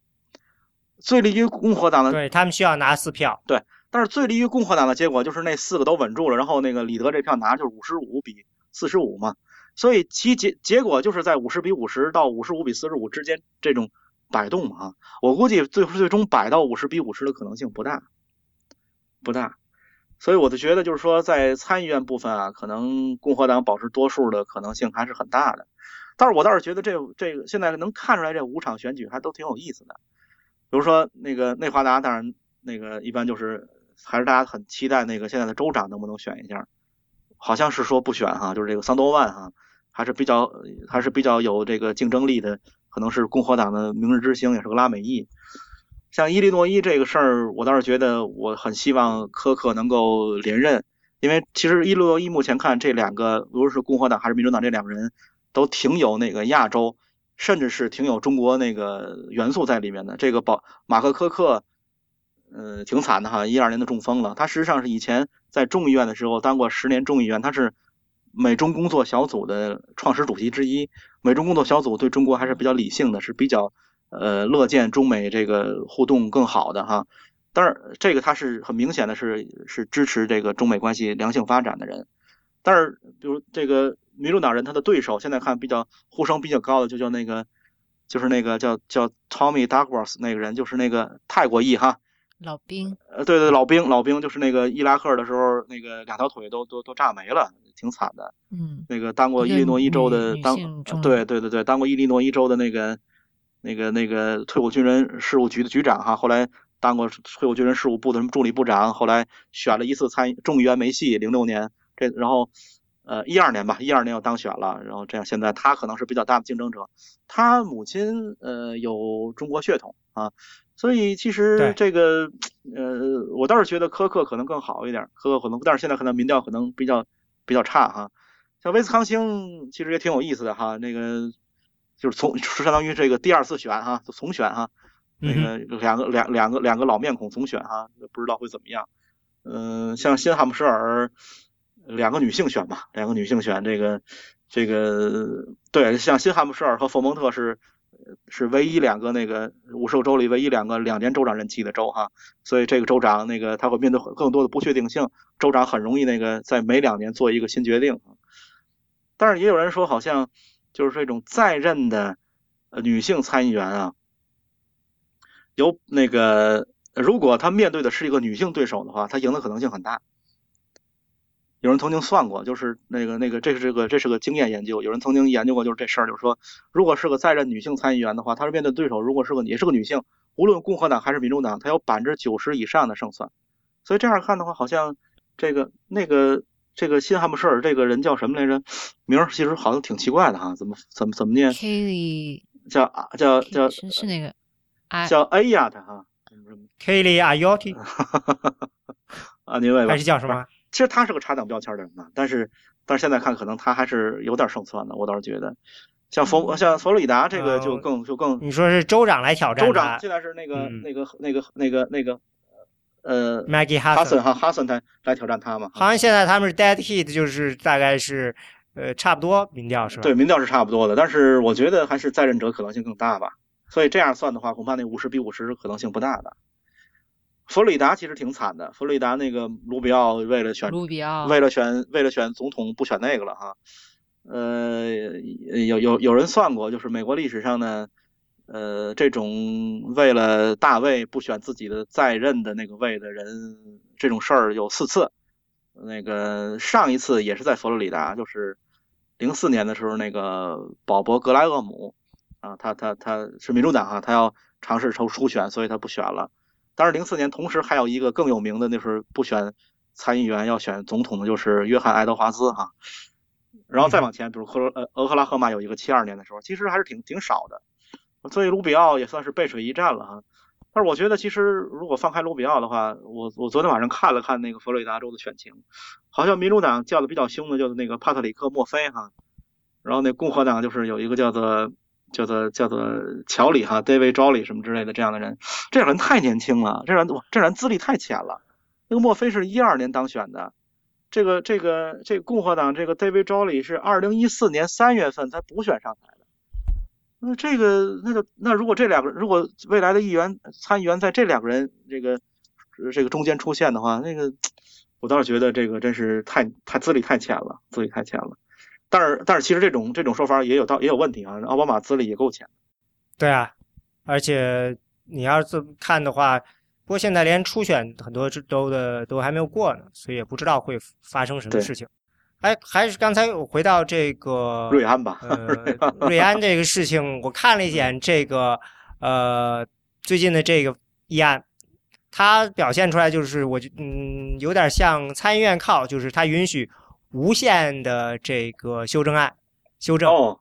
最利于共和党的，对他们需要拿四票，对，但是最利于共和党的结果就是那四个都稳住了，然后那个李德这票拿就是五十五比四十五嘛，所以其结结果就是在五十比五十到五十五比四十五之间这种摆动嘛啊，我估计最最终摆到五十比五十的可能性不大，不大，所以我就觉得就是说在参议院部分啊，可能共和党保持多数的可能性还是很大的。但是我倒是觉得这这个现在能看出来这五场选举还都挺有意思的，比比如说那个内华达，当然那个一般就是还是大家很期待那个现在的州长能不能选一下，好像是说不选哈，就是这个桑多万哈，还是比较还是比较有这个竞争力的，可能是共和党的明日之星，也是个拉美裔。像伊利诺伊这个事儿，我倒是觉得我很希望科克能够连任，因为其实伊利诺伊目前看这两个，无论是共和党还是民主党这两个人。都挺有那个亚洲，甚至是挺有中国那个元素在里面的。这个保马克科克，呃，挺惨的哈，一二年的中风了。他实际上是以前在众议院的时候当过十年众议员，他是美中工作小组的创始主席之一。美中工作小组对中国还是比较理性的，是比较呃乐见中美这个互动更好的哈。但是这个他是很明显的是是支持这个中美关系良性发展的人。但是比如这个。民主党人他的对手现在看比较呼声比较高的就叫那个，就是那个叫叫 Tommy Douglas 那个人，就是那个泰国裔哈，老兵，呃对对老兵老兵就是那个伊拉克的时候那个两条腿都都都炸没了，挺惨的。嗯，那个当过伊利诺伊州的当对对对对当过伊利诺伊州的那个那个那个退伍军人事务局的局长哈，后来当过退伍军人事务部的什么助理部长，后来选了一次参众议员没戏，零六年这然后。呃，一二年吧，一二年又当选了，然后这样现在他可能是比较大的竞争者。他母亲呃有中国血统啊，所以其实这个呃我倒是觉得科克可能更好一点，科克可能，但是现在可能民调可能比较比较差哈。像威斯康星其实也挺有意思的哈，那个就是从相当于这个第二次选哈，重选哈，那个两个两两个两个老面孔重选哈，不知道会怎么样。嗯，像新罕布什尔。两个女性选吧，两个女性选这个，这个对，像新罕布什尔和佛蒙特是是唯一两个那个五十个州里唯一两个两年州长任期的州哈，所以这个州长那个他会面对更多的不确定性，州长很容易那个在每两年做一个新决定。但是也有人说，好像就是这种在任的女性参议员啊，有那个如果他面对的是一个女性对手的话，他赢的可能性很大。有人曾经算过，就是那个那个，这是这个这是个经验研究。有人曾经研究过，就是这事儿，就是说，如果是个在任女性参议员的话，她是面对对手，如果是个也是个女性，无论共和党还是民主党，她有百分之九十以上的胜算。所以这样看的话，好像这个那个这个新罕布什尔这个人叫什么来着？名儿其实好像挺奇怪的哈，怎么怎么怎么念？Kelly 叫叫叫是是那个叫 Ayat 哈，Kelly Ayat 啊，明白吧？还是叫什么？其实他是个插等标签的人嘛，但是但是现在看可能他还是有点胜算的，我倒是觉得，像佛像佛罗里达这个就更就更，你说是州长来挑战，州长现在是那个那个那个那个那个呃，Maggie 哈森哈哈森他来挑战他嘛，好像现在他们是 dead heat，就是大概是呃差不多民调是吧？对，民调是差不多的，但是我觉得还是在任者可能性更大吧，所以这样算的话，恐怕那五十比五十可能性不大的。佛罗里达其实挺惨的，佛罗里达那个卢比奥为了选，卢比奥为了选为了选总统不选那个了哈，呃，有有有人算过，就是美国历史上呢，呃，这种为了大位不选自己的在任的那个位的人，这种事儿有四次，那个上一次也是在佛罗里达，就是零四年的时候，那个保博格莱厄姆啊，他他他是民主党哈，他要尝试抽初选，所以他不选了。但是零四年同时还有一个更有名的，那是不选参议员要选总统的，就是约翰爱德华兹哈。然后再往前，比如赫呃俄克拉荷马有一个七二年的时候，其实还是挺挺少的。所以卢比奥也算是背水一战了哈。但是我觉得其实如果放开卢比奥的话，我我昨天晚上看了看那个佛罗里达州的选情，好像民主党叫的比较凶的就是那个帕特里克墨菲哈，然后那共和党就是有一个叫做。叫做叫做乔里哈，David Jolly 什么之类的这样的人，这人太年轻了，这人哇这人资历太浅了。那个墨菲是一二年当选的，这个这个这个共和党这个 David Jolly 是二零一四年三月份才补选上台的。那这个那就那如果这两个如果未来的议员参议员在这两个人这个这个中间出现的话，那个我倒是觉得这个真是太太资历太浅了，资历太浅了。但是但是其实这种这种说法也有道也有问题啊，奥巴马资历也够浅。对啊，而且你要是这么看的话，不过现在连初选很多州的都还没有过呢，所以也不知道会发生什么事情。哎，还是刚才我回到这个 瑞安吧，呃，瑞安这个事情，我看了一眼这个呃最近的这个议案，它表现出来就是我嗯有点像参议院靠，就是它允许无限的这个修正案修正。哦。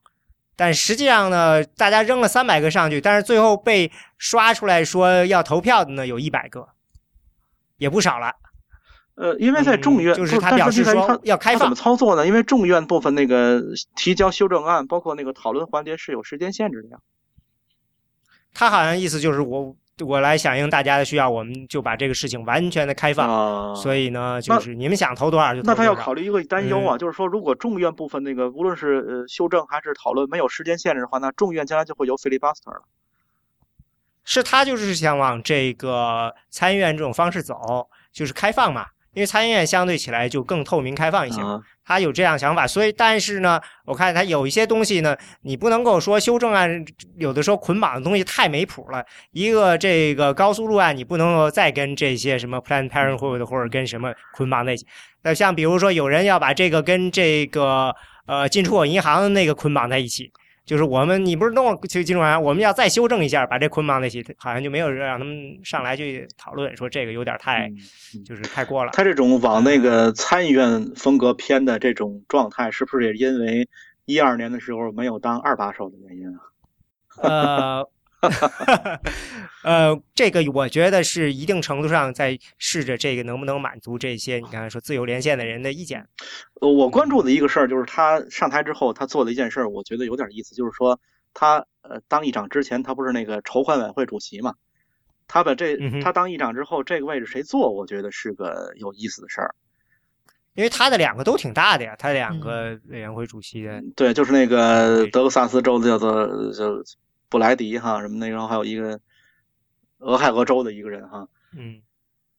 但实际上呢，大家扔了三百个上去，但是最后被刷出来说要投票的呢，有一百个，也不少了。呃，因为在众议院，就是他表示说要开放，怎么操作呢？因为众院部分那个提交修正案，包括那个讨论环节是有时间限制的呀。他好像意思就是我我来响应大家的需要，我们就把这个事情完全的开放。所以呢，就是你们想投多少就投多少。那他要考虑一个担忧啊，就是说如果众议院部分那个无论是呃修正还是讨论没有时间限制的话，那众议院将来就会有 filibuster 了。是他就是想往这个参议院这种方式走，就是开放嘛。因为参议院相对起来就更透明开放一些，他有这样想法，所以但是呢，我看他有一些东西呢，你不能够说修正案有的时候捆绑的东西太没谱了。一个这个高速路案，你不能够再跟这些什么 Planned Parenthood 或者跟什么捆绑在一起。那像比如说有人要把这个跟这个呃进出口银行那个捆绑在一起。就是我们，你不是弄了去金融完，我们要再修正一下，把这捆绑在一起，好像就没有让他们上来去讨论，说这个有点太，就是太过了。他这种往那个参议院风格偏的这种状态，是不是也因为一二年的时候没有当二把手的原因啊？呃。呃，这个我觉得是一定程度上在试着这个能不能满足这些你刚才说自由连线的人的意见。呃，我关注的一个事儿就是他上台之后，他做的一件事儿，我觉得有点意思，就是说他呃当议长之前，他不是那个筹款委员会主席嘛？他把这他当议长之后，这个位置谁坐，我觉得是个有意思的事儿，因为他的两个都挺大的呀，他两个委员会主席的。对，就是那个德克萨斯州的叫做就。布莱迪哈什么的，然后还有一个俄亥俄州的一个人哈，嗯，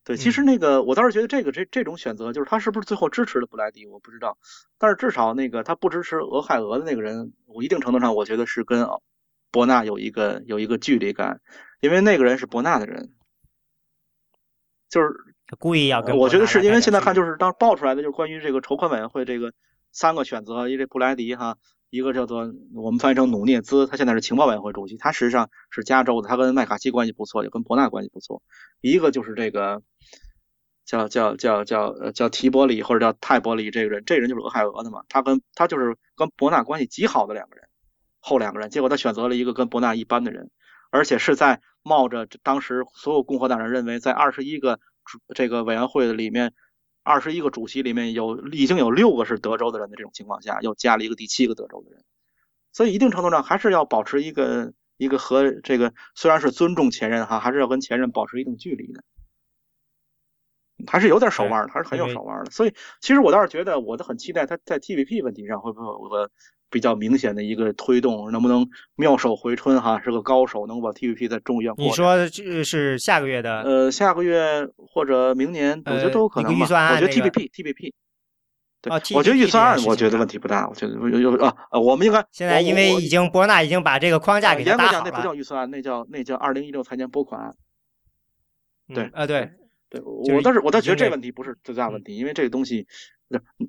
对，其实那个我倒是觉得这个这这种选择，就是他是不是最后支持了布莱迪，我不知道，但是至少那个他不支持俄亥俄的那个人，我一定程度上我觉得是跟伯纳有一个有一个距离感，因为那个人是伯纳的人，就是故意要跟，我觉得是因为现在看就是当爆出来的就是关于这个筹款委员会这个三个选择，因为布莱迪哈。一个叫做我们翻译成努涅兹，他现在是情报委员会主席，他实际上是加州的，他跟麦卡锡关系不错，也跟伯纳关系不错。一个就是这个叫叫叫叫叫提伯里或者叫泰伯里这个人，这人就是俄亥俄的嘛，他跟他就是跟伯纳关系极好的两个人，后两个人，结果他选择了一个跟伯纳一般的人，而且是在冒着当时所有共和党人认为在二十一个这个委员会的里面。二十一个主席里面有已经有六个是德州的人的这种情况下，又加了一个第七个德州的人，所以一定程度上还是要保持一个一个和这个虽然是尊重前任哈，还是要跟前任保持一定距离的，还是有点手腕的，还是很有手腕的。所以其实我倒是觉得，我都很期待他在 TVP 问题上会不会有个。比较明显的一个推动，能不能妙手回春哈？是个高手，能把 TVP 在众议院过。你说这是下个月的？呃，下个月或者明年，我觉得都有可能。预算案，我觉得 TVP，TVP。对，我觉得预算案，我觉得问题不大。我觉得有有啊，我们应该现在因为已经博纳已经把这个框架给严格讲，那不叫预算案，那叫那叫二零一六财年拨款。对啊，对对，我倒是我倒觉得这问题不是最大问题，因为这个东西。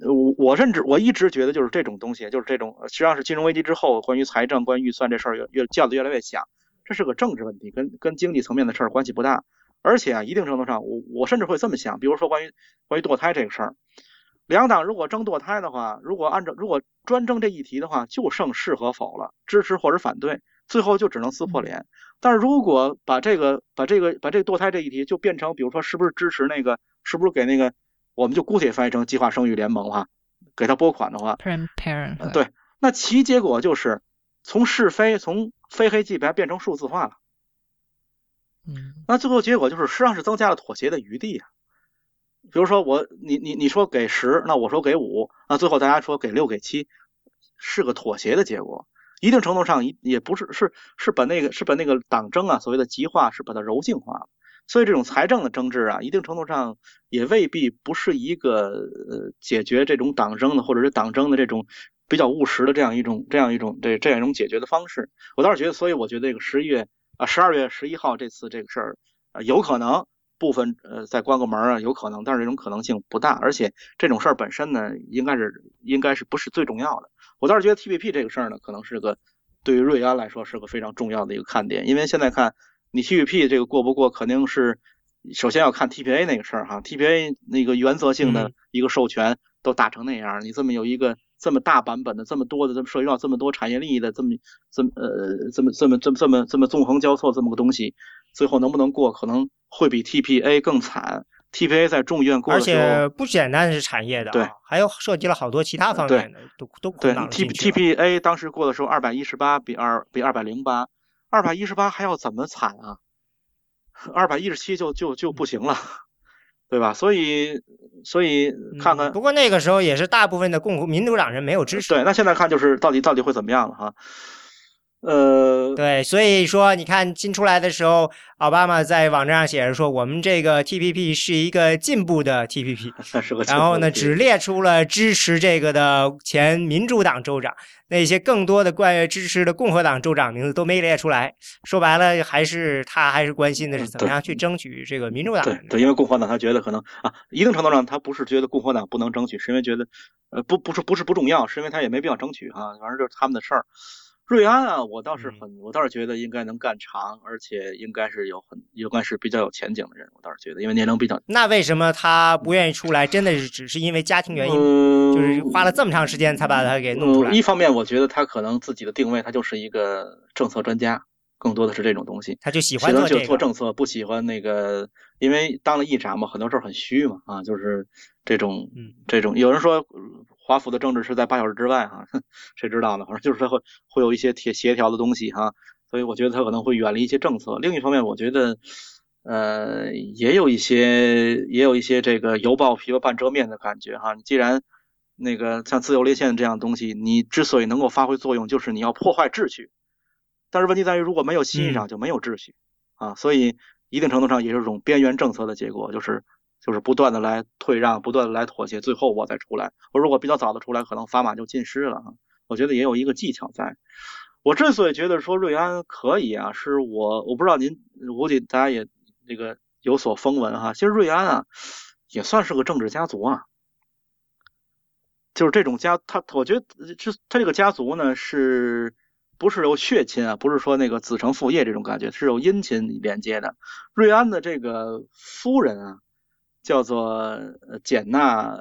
我我甚至我一直觉得就是这种东西，就是这种实际上是金融危机之后关于财政、关于预算这事儿越越叫的越来越响，这是个政治问题，跟跟经济层面的事儿关系不大。而且啊，一定程度上，我我甚至会这么想，比如说关于关于堕胎这个事儿，两党如果争堕胎的话，如果按照如果专争这一题的话，就剩是和否了，支持或者反对，最后就只能撕破脸。但是如果把这个把这个把这个堕胎这一题就变成，比如说是不是支持那个，是不是给那个。我们就姑且翻译成计划生育联盟哈，给他拨款的话，对，那其结果就是从是非从非黑即白变成数字化了。嗯，那最后结果就是实际上是增加了妥协的余地啊。比如说我你你你说给十，那我说给五，那最后大家说给六给七，是个妥协的结果。一定程度上也也不是是是把那个是把那个党争啊所谓的极化是把它柔性化了。所以这种财政的争执啊，一定程度上也未必不是一个呃解决这种党争的或者是党争的这种比较务实的这样一种这样一种这这样一种解决的方式。我倒是觉得，所以我觉得这个十一月啊十二月十一号这次这个事儿啊有可能部分呃再关个门啊，有可能，但是这种可能性不大。而且这种事儿本身呢，应该是应该是不是最重要的。我倒是觉得 TPP 这个事儿呢，可能是个对于瑞安来说是个非常重要的一个看点，因为现在看。你 TPP 这个过不过，肯定是首先要看 TPA 那个事儿哈。TPA 那个原则性的一个授权都打成那样，你这么有一个这么大版本的、这么多的、这么涉及到这么多产业利益的、这么这么呃这么这么这么这么这么纵横交错这么个东西，最后能不能过，可能会比 TPA 更惨。TPA 在众议院过而且不简单是产业的，对，还有涉及了好多其他方面的，都都对。T TPA 当时过的时候，二百一十八比二比二百零八。二百一十八还要怎么惨啊？二百一十七就就就不行了，对吧？所以所以看看，不过那个时候也是大部分的共和民主党人没有支持。对，那现在看就是到底到底会怎么样了哈？呃，对，所以说你看新出来的时候，奥巴马在网站上写着说，我们这个 TPP 是一个进步的 TPP，然后呢，只列出了支持这个的前民主党州长，那些更多的关于支持的共和党州长名字都没列出来。说白了，还是他还是关心的是怎么样去争取这个民主党。对对，因为共和党他觉得可能啊，一定程度上他不是觉得共和党不能争取，是因为觉得呃不不是不是不重要，是因为他也没必要争取啊，反正就是他们的事儿。瑞安啊，我倒是很，我倒是觉得应该能干长，而且应该是有很，应该是比较有前景的人。我倒是觉得，因为年龄比较。那为什么他不愿意出来？真的是只是因为家庭原因，就是花了这么长时间才把他给弄出来。一方面，我觉得他可能自己的定位，他就是一个政策专家，更多的是这种东西。他就喜欢做就做政策，不喜欢那个，因为当了议长嘛，很多事儿很虚嘛，啊，就是这种，这种有人说。华府的政治是在八小时之外哈，谁知道呢？反正就是他会会有一些协协调的东西哈，所以我觉得他可能会远离一些政策。另一方面，我觉得呃也有一些也有一些这个犹抱琵琶半遮面的感觉哈。既然那个像自由连线这样东西，你之所以能够发挥作用，就是你要破坏秩序。但是问题在于，如果没有欣赏，就没有秩序啊。所以一定程度上也是一种边缘政策的结果，就是。就是不断的来退让，不断的来妥协，最后我再出来。我如果比较早的出来，可能砝码就尽失了。我觉得也有一个技巧在。我之所以觉得说瑞安可以啊，是我我不知道您，估计大家也这个有所风闻哈。其实瑞安啊，也算是个政治家族啊。就是这种家，他我觉得这他这个家族呢，是不是有血亲啊？不是说那个子承父业这种感觉，是有姻亲连接的。瑞安的这个夫人啊。叫做简娜，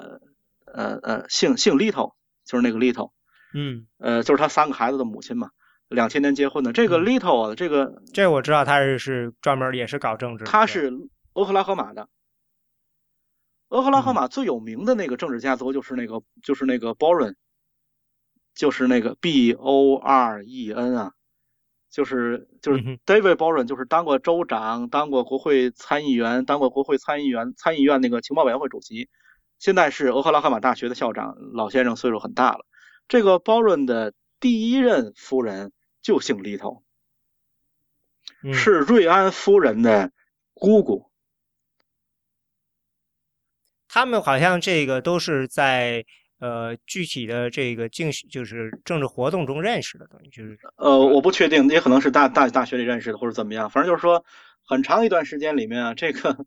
呃呃，姓姓 Little，就是那个 Little，嗯，呃，就是他三个孩子的母亲嘛，两千年结婚的。这个 Little，这个这我知道，他是是专门也是搞政治。他是俄克拉荷马的，俄克拉荷马最有名的那个政治家族就是那个就是那个 Boren，就是那个 B O R E N 啊。就是就是 David Boren，就是当过州长，当过国会参议员，当过国会参议员参议院那个情报委员会主席，现在是俄克拉荷马大学的校长，老先生岁数很大了。这个 Boren 的第一任夫人就姓 Little，是瑞安夫人的姑姑。他们好像这个都是在。呃，具体的这个竞就是政治活动中认识的，等于就是呃，我不确定，也可能是大大大学里认识的，或者怎么样。反正就是说，很长一段时间里面啊，这个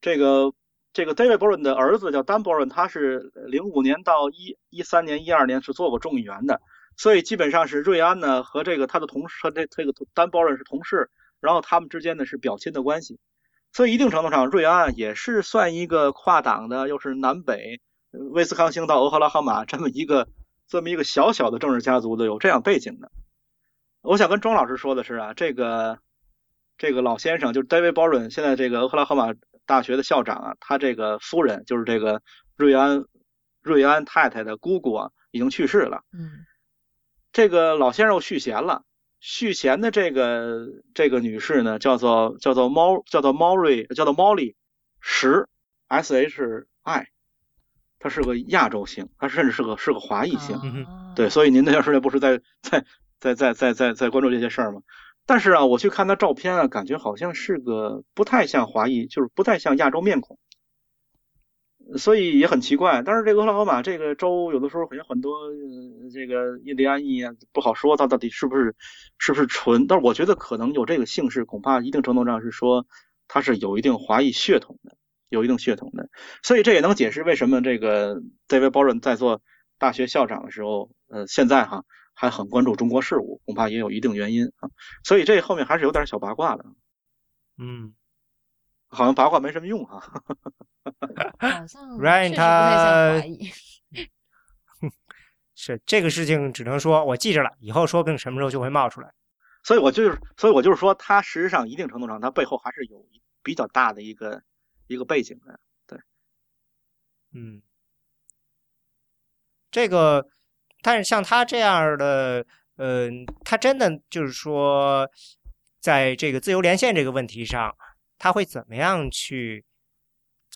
这个这个 David Boren 的儿子叫 Dan Boren，他是零五年到一一三年、一二年是做过众议员的，所以基本上是瑞安呢和这个他的同事和这这个 Dan Boren 是同事，然后他们之间呢是表亲的关系，所以一定程度上，瑞安也是算一个跨党的，又是南北。威斯康星到俄克拉荷马这么一个这么一个小小的政治家族的有这样背景的，我想跟庄老师说的是啊，这个这个老先生就是 David Boren，现在这个俄克拉荷马大学的校长啊，他这个夫人就是这个瑞安瑞安太太的姑姑啊，已经去世了。嗯，这个老先生续弦了，续弦的这个这个女士呢，叫做叫做猫叫做猫瑞叫做 Molly 石 S H I。他是个亚洲姓，他甚至是个是个华裔姓，对，所以您那段时间不是在在在在在在在关注这些事儿吗？但是啊，我去看他照片啊，感觉好像是个不太像华裔，就是不太像亚洲面孔，所以也很奇怪。但是这个拉荷马这个州有的时候好像很多这个印第安裔啊，不好说他到底是不是是不是纯。但是我觉得可能有这个姓氏，恐怕一定程度上是说他是有一定华裔血统的，有一定血统的。所以这也能解释为什么这个 David Boren 在做大学校长的时候，呃，现在哈。还很关注中国事务，恐怕也有一定原因啊，所以这后面还是有点小八卦的。嗯，好像八卦没什么用哈。好像 Ryan 他 是这个事情，只能说我记着了，以后说不定什么时候就会冒出来。所以我就是，所以我就是说，他实际上一定程度上，他背后还是有比较大的一个一个背景的。对，嗯，这个。但是像他这样的，呃，他真的就是说，在这个自由连线这个问题上，他会怎么样去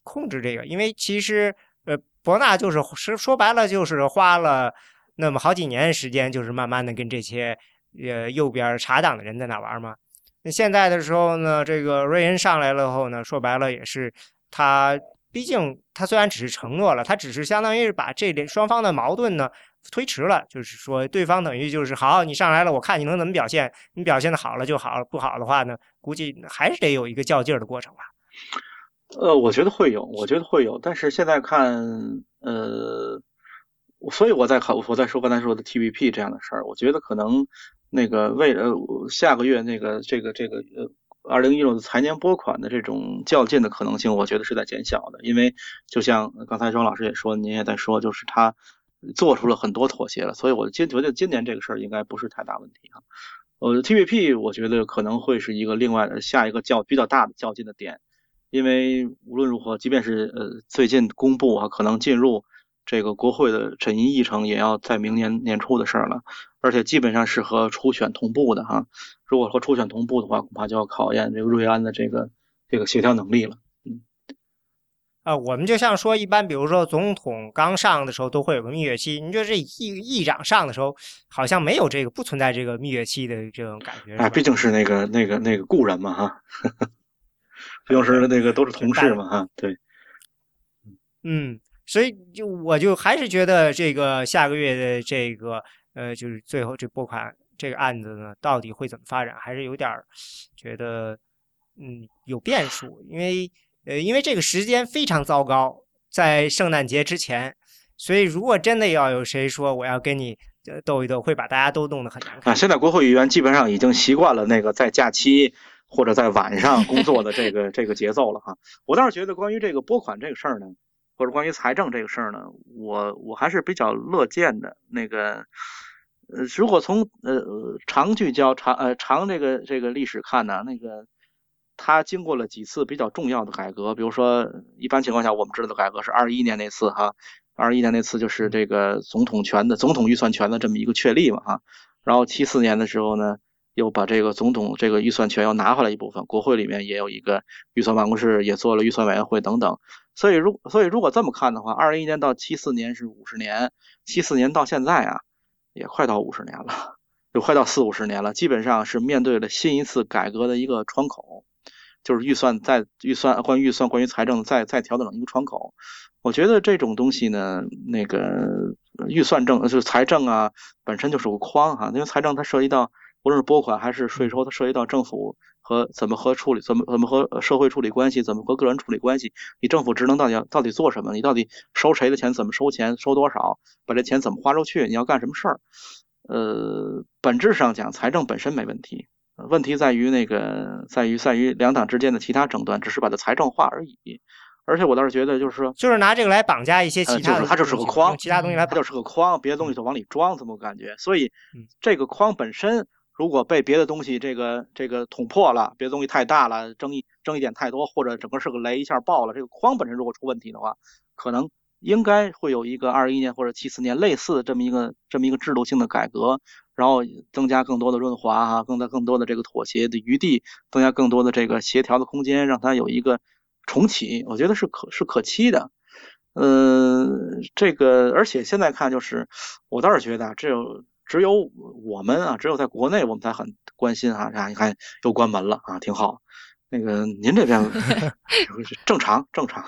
控制这个？因为其实，呃，博纳就是说说白了，就是花了那么好几年时间，就是慢慢的跟这些呃右边查党的人在那玩嘛。现在的时候呢，这个瑞恩上来了后呢，说白了也是他，毕竟他虽然只是承诺了，他只是相当于是把这双方的矛盾呢。推迟了，就是说对方等于就是好，你上来了，我看你能怎么表现，你表现的好了就好，不好的话呢，估计还是得有一个较劲儿的过程吧。呃，我觉得会有，我觉得会有，但是现在看，呃，所以我在考，我在说刚才说的 TVP 这样的事儿，我觉得可能那个为呃下个月那个这个这个呃二零一六的财年拨款的这种较劲的可能性，我觉得是在减小的，因为就像刚才庄老师也说，您也在说，就是他。做出了很多妥协了，所以我今觉得今年这个事儿应该不是太大问题啊。呃，TVP 我觉得可能会是一个另外的下一个较比较大的较劲的点，因为无论如何，即便是呃最近公布啊，可能进入这个国会的审议议程，也要在明年年初的事儿了，而且基本上是和初选同步的哈。如果和初选同步的话，恐怕就要考验这个瑞安的这个这个协调能力了。嗯啊，我们就像说，一般比如说总统刚上的时候都会有个蜜月期，你觉得这议议长上的时候好像没有这个，不存在这个蜜月期的这种感觉。啊，毕竟是那个那个那个故人嘛哈，毕竟是那个都是同事嘛哈，对。嗯，所以就我就还是觉得这个下个月的这个呃，就是最后这拨款这个案子呢，到底会怎么发展，还是有点觉得嗯有变数，因为。呃，因为这个时间非常糟糕，在圣诞节之前，所以如果真的要有谁说我要跟你斗一斗，会把大家都弄得很难看。啊，现在国会议员基本上已经习惯了那个在假期或者在晚上工作的这个 这个节奏了哈。我倒是觉得关于这个拨款这个事儿呢，或者关于财政这个事儿呢，我我还是比较乐见的。那个呃，如果从呃长聚焦长呃长这个这个历史看呢，那个。他经过了几次比较重要的改革，比如说，一般情况下我们知道的改革是二一年那次哈，二一年那次就是这个总统权的总统预算权的这么一个确立嘛哈，然后七四年的时候呢，又把这个总统这个预算权又拿回来一部分，国会里面也有一个预算办公室，也做了预算委员会等等，所以如所以如果这么看的话，二零一年到七四年是五十年，七四年到现在啊，也快到五十年了，就快到四五十年了，基本上是面对了新一次改革的一个窗口。就是预算再预算关于预算关于财政再再调整一个窗口，我觉得这种东西呢，那个预算政就是财政啊，本身就是个框哈，因为财政它涉及到无论是拨款还是税收，它涉及到政府和怎么和处理怎么怎么和社会处理关系，怎么和个人处理关系，你政府职能到底要到底做什么？你到底收谁的钱？怎么收钱？收多少？把这钱怎么花出去？你要干什么事儿？呃，本质上讲，财政本身没问题。问题在于那个，在于在于两党之间的其他争端，只是把它财政化而已。而且我倒是觉得，就是说，就是拿这个来绑架一些其他，它就是个框，其他东西来，它就是个框，别的东西就往里装，这么感觉。所以这个框本身，如果被别的东西这个这个捅破了，别的东西太大了，争议争议点太多，或者整个是个雷一下爆了，这个框本身如果出问题的话，可能应该会有一个二一年或者七四年类似的这么一个这么一个制度性的改革。然后增加更多的润滑哈，更加更多的这个妥协的余地，增加更多的这个协调的空间，让它有一个重启，我觉得是可是可期的。呃，这个而且现在看就是，我倒是觉得这只有我们啊，只有在国内我们才很关心啊。啊，你看又关门了啊，挺好。那个您这边 正常正常，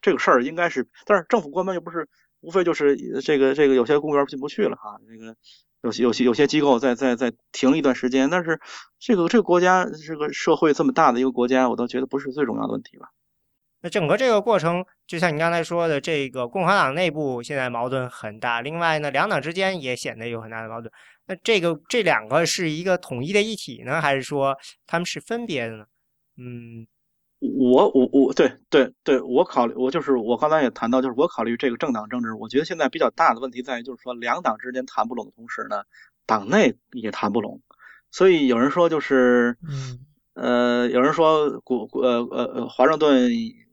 这个事儿应该是，但是政府关门又不是，无非就是这个这个有些公园进不去了哈，这个有些有些有些机构在在在停一段时间，但是这个这个国家这个社会这么大的一个国家，我倒觉得不是最重要的问题吧。那整个这个过程，就像你刚才说的，这个共和党内部现在矛盾很大，另外呢，两党之间也显得有很大的矛盾。那这个这两个是一个统一的一体呢，还是说他们是分别的呢？嗯，我我我对对对，我考虑我就是我刚才也谈到，就是我考虑这个政党政治，我觉得现在比较大的问题在于，就是说两党之间谈不拢的同时呢，党内也谈不拢，所以有人说就是嗯。呃，有人说国呃呃呃，华盛顿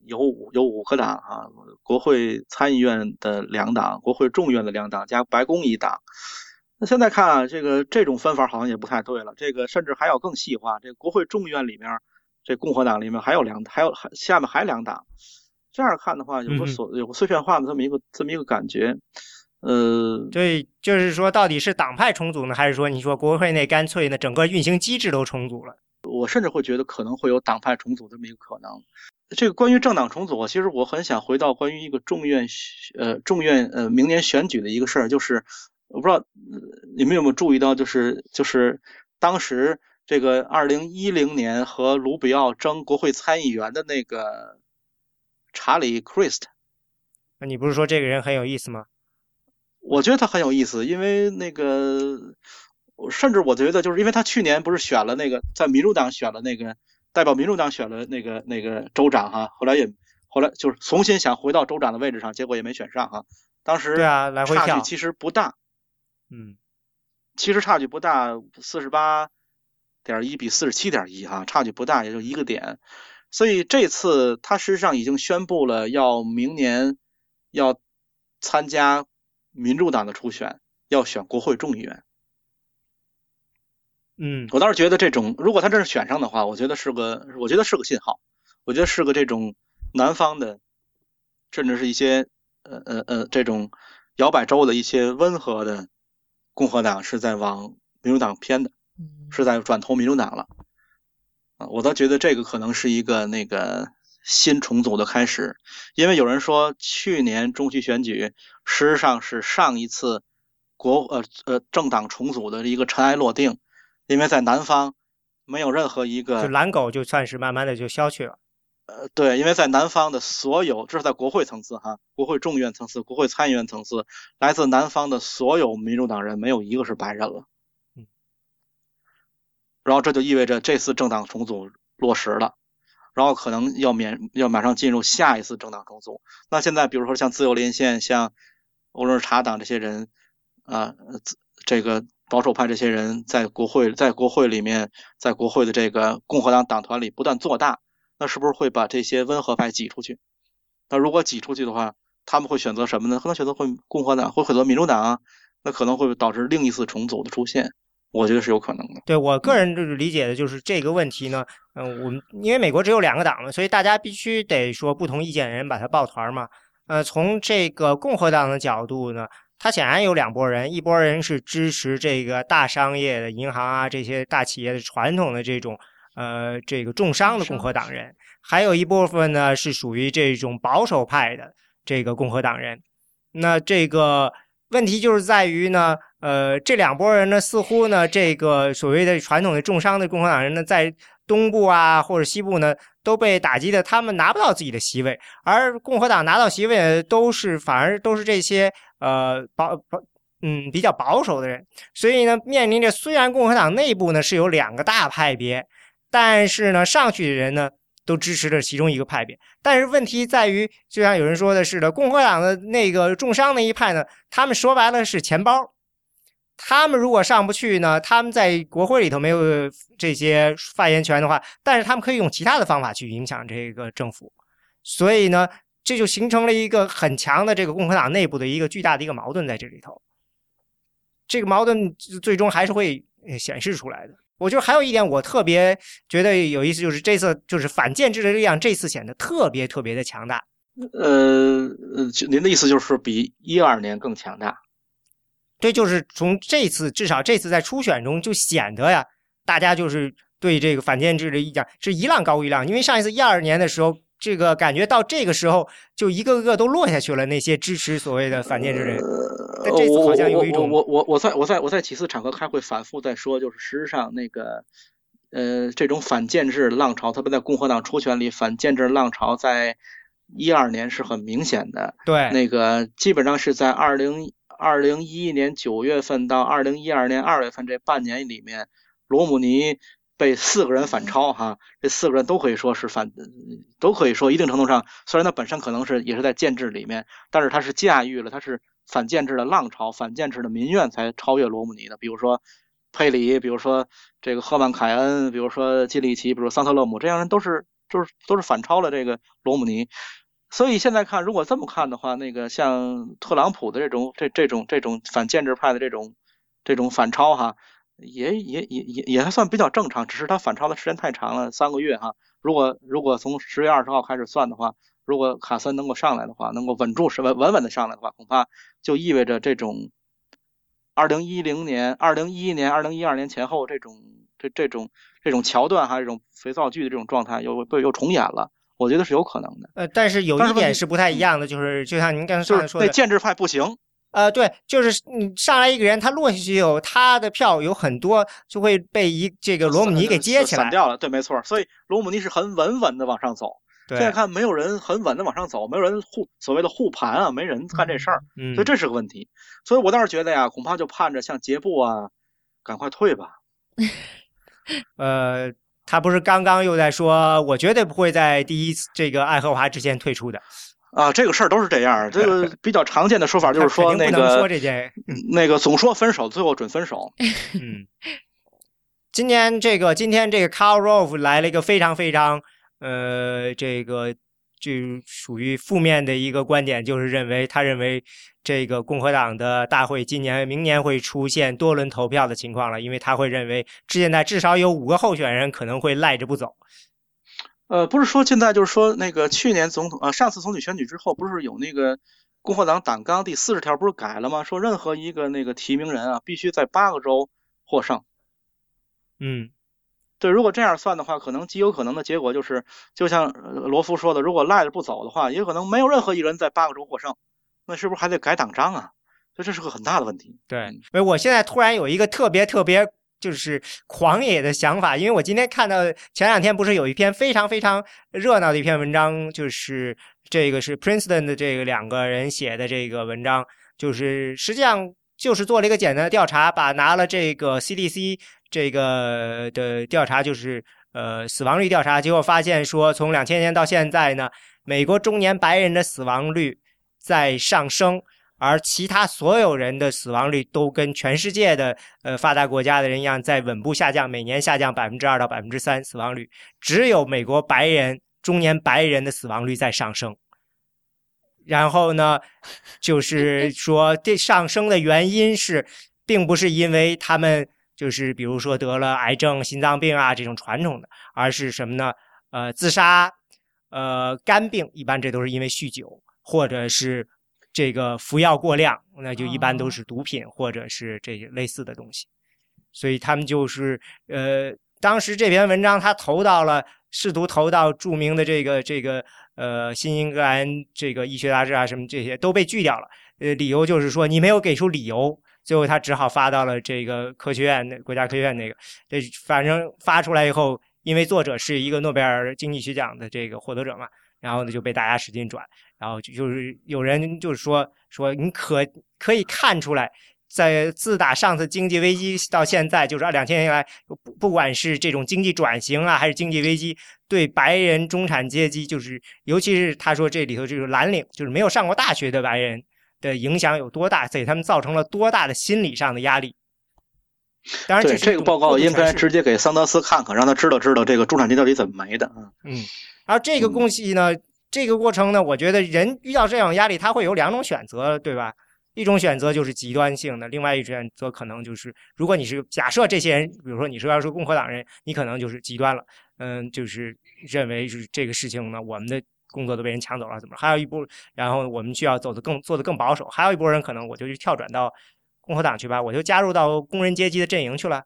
有五有五个党啊，国会参议院的两党，国会众院的两党加白宫一党。那现在看啊，这个这种分法好像也不太对了，这个甚至还要更细化。这国会众院里面，这共和党里面还有两，还有还下面还两党。这样看的话，有个所有个碎片化的这么一个这么一个感觉。呃，对，就是说到底是党派重组呢，还是说你说国会内干脆呢整个运行机制都重组了？我甚至会觉得可能会有党派重组这么一个可能。这个关于政党重组，其实我很想回到关于一个众院呃众院呃明年选举的一个事儿，就是我不知道你们有没有注意到，就是就是当时这个二零一零年和卢比奥争国会参议员的那个查理·克里斯特。那你不是说这个人很有意思吗？我觉得他很有意思，因为那个。甚至我觉得，就是因为他去年不是选了那个在民主党选了那个代表民主党选了那个那个州长哈，后来也后来就是重新想回到州长的位置上，结果也没选上哈。当时对啊，来回差距其实不大，嗯，其实差距不大，四十八点一比四十七点一哈，差距不大，也就一个点。所以这次他实际上已经宣布了要明年要参加民主党的初选，要选国会众议员。嗯，我倒是觉得这种，如果他真是选上的话，我觉得是个，我觉得是个信号，我觉得是个这种南方的，甚至是一些呃呃呃这种摇摆州的一些温和的共和党是在往民主党偏的，是在转投民主党了啊，我倒觉得这个可能是一个那个新重组的开始，因为有人说去年中期选举实际上是上一次国呃呃政党重组的一个尘埃落定。因为在南方，没有任何一个就蓝狗就算是慢慢的就消去了。呃，对，因为在南方的所有，这是在国会层次哈，国会众议院层次、国会参议院层次，来自南方的所有民主党人没有一个是白人了。嗯。然后这就意味着这次政党重组落实了，然后可能要免要马上进入下一次政党重组。那现在比如说像自由连线、像欧伦查党这些人啊，这个。保守派这些人在国会，在国会里面，在国会的这个共和党党团里不断做大，那是不是会把这些温和派挤出去？那如果挤出去的话，他们会选择什么呢？可能选择会共和党，会选择民主党啊？那可能会导致另一次重组的出现，我觉得是有可能的。对我个人就是理解的就是这个问题呢，嗯，我们因为美国只有两个党嘛，所以大家必须得说不同意见的人把它抱团嘛。呃，从这个共和党的角度呢。他显然有两拨人，一拨人是支持这个大商业的银行啊，这些大企业的传统的这种呃这个重商的共和党人，还有一部分呢是属于这种保守派的这个共和党人。那这个问题就是在于呢，呃，这两拨人呢，似乎呢，这个所谓的传统的重商的共和党人呢，在东部啊或者西部呢都被打击的，他们拿不到自己的席位，而共和党拿到席位都是反而都是这些。呃，保保，嗯，比较保守的人，所以呢，面临着虽然共和党内部呢是有两个大派别，但是呢，上去的人呢都支持着其中一个派别。但是问题在于，就像有人说的似的，共和党的那个重伤那一派呢，他们说白了是钱包，他们如果上不去呢，他们在国会里头没有这些发言权的话，但是他们可以用其他的方法去影响这个政府，所以呢。这就形成了一个很强的这个共和党内部的一个巨大的一个矛盾在这里头，这个矛盾最终还是会显示出来的。我觉得还有一点我特别觉得有意思，就是这次就是反建制的力量这次显得特别特别的强大。呃呃，您的意思就是比一二年更强大？对，就是从这次至少这次在初选中就显得呀，大家就是对这个反建制的意见是一浪高一浪，因为上一次一二年的时候，这个感觉到这个时候就一个个都落下去了，那些支持所谓的反建制人。但这次好像有一种我我我我在我在我在几次场合开会反复在说，就是实质上那个呃这种反建制浪潮，特别在共和党初选里，反建制浪潮在一二年是很明显的。对，那个基本上是在二零二零一一年九月份到二零一二年二月份这半年里面，罗姆尼被四个人反超哈，这四个人都可以说是反，都可以说一定程度上，虽然他本身可能是也是在建制里面，但是他是驾驭了他是反建制的浪潮，反建制的民怨才超越罗姆尼的。比如说佩里，比如说这个赫曼凯恩，比如说基里奇，比如桑特勒姆，这样人都是就是都是反超了这个罗姆尼。所以现在看，如果这么看的话，那个像特朗普的这种这这种这种反建制派的这种这种反超哈，也也也也也还算比较正常，只是它反超的时间太长了，三个月哈。如果如果从十月二十号开始算的话，如果卡森能够上来的话，能够稳住是稳稳稳的上来的话，恐怕就意味着这种二零一零年、二零一一年、二零一二年前后这种这这种这种桥段还有，这种肥皂剧的这种状态又又又重演了。我觉得是有可能的，呃，但是有一点是不太一样的，就是就像您刚才说的，那建制派不行，呃，对，就是你上来一个人，他落下去以后他的票有很多，就会被一这个罗姆尼给接起来，散掉了，对，没错，所以罗姆尼是很稳稳的往上走。现在看没有人很稳的往上走，没有人护所谓的护盘啊，没人干这事儿，所以这是个问题。所以我倒是觉得呀，恐怕就盼着像杰布啊，赶快退吧。呃。他不是刚刚又在说，我绝对不会在第一次这个爱荷华之前退出的啊！这个事儿都是这样，这个 比较常见的说法就是说那个说这件，那个总说分手，最后准分手。嗯，今年这个今天这个 Karl Rove 来了一个非常非常呃这个。就属于负面的一个观点，就是认为他认为这个共和党的大会今年、明年会出现多轮投票的情况了，因为他会认为现在至少有五个候选人可能会赖着不走。呃，不是说现在就是说那个去年总统呃上次总统选举之后，不是有那个共和党党纲第四十条不是改了吗？说任何一个那个提名人啊，必须在八个州获胜。嗯。对，如果这样算的话，可能极有可能的结果就是，就像罗夫说的，如果赖着不走的话，也可能没有任何一人在八个州获胜，那是不是还得改党章啊？所以这是个很大的问题。对，所以我现在突然有一个特别特别就是狂野的想法，因为我今天看到前两天不是有一篇非常非常热闹的一篇文章，就是这个是 Princeton 的这个两个人写的这个文章，就是实际上就是做了一个简单的调查，把拿了这个 CDC。这个的调查就是呃死亡率调查，结果发现说，从两千年到现在呢，美国中年白人的死亡率在上升，而其他所有人的死亡率都跟全世界的呃发达国家的人一样，在稳步下降，每年下降百分之二到百分之三死亡率，只有美国白人中年白人的死亡率在上升。然后呢，就是说这上升的原因是，并不是因为他们。就是比如说得了癌症、心脏病啊这种传统的，而是什么呢？呃，自杀，呃，肝病，一般这都是因为酗酒或者是这个服药过量，那就一般都是毒品或者是这类似的东西。所以他们就是呃，当时这篇文章他投到了，试图投到著名的这个这个呃新英格兰这个医学杂志啊什么这些都被拒掉了。呃，理由就是说你没有给出理由。最后，他只好发到了这个科学院，那国家科学院那个。这反正发出来以后，因为作者是一个诺贝尔经济学奖的这个获得者嘛，然后呢就被大家使劲转。然后就是有人就是说说，你可可以看出来，在自打上次经济危机到现在，就是两千年来，不不管是这种经济转型啊，还是经济危机，对白人中产阶级，就是尤其是他说这里头这个蓝领，就是没有上过大学的白人。的影响有多大，给他们造成了多大的心理上的压力？当然，对这个报告应该直接给桑德斯看看，让他知道知道这个中产阶级到底怎么没的啊嗯，而这个共析呢，这个过程呢，我觉得人遇到这种压力，他会有两种选择，对吧？一种选择就是极端性的，另外一种选择可能就是，如果你是假设这些人，比如说你是要是共和党人，你可能就是极端了，嗯，就是认为是这个事情呢，我们的。工作都被人抢走了，怎么？还有一波，然后我们需要走的更做的更保守。还有一波人可能我就去跳转到共和党去吧，我就加入到工人阶级的阵营去了。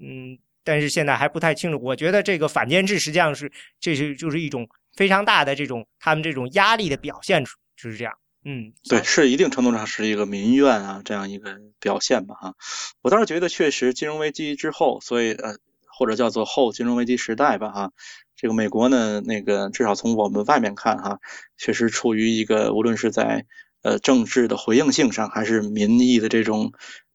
嗯，但是现在还不太清楚。我觉得这个反间制实际上是这是就是一种非常大的这种他们这种压力的表现出，就是这样。嗯，对，是一定程度上是一个民怨啊这样一个表现吧哈。我倒是觉得确实金融危机之后，所以呃或者叫做后金融危机时代吧哈。这个美国呢，那个至少从我们外面看哈，确实处于一个无论是在呃政治的回应性上，还是民意的这种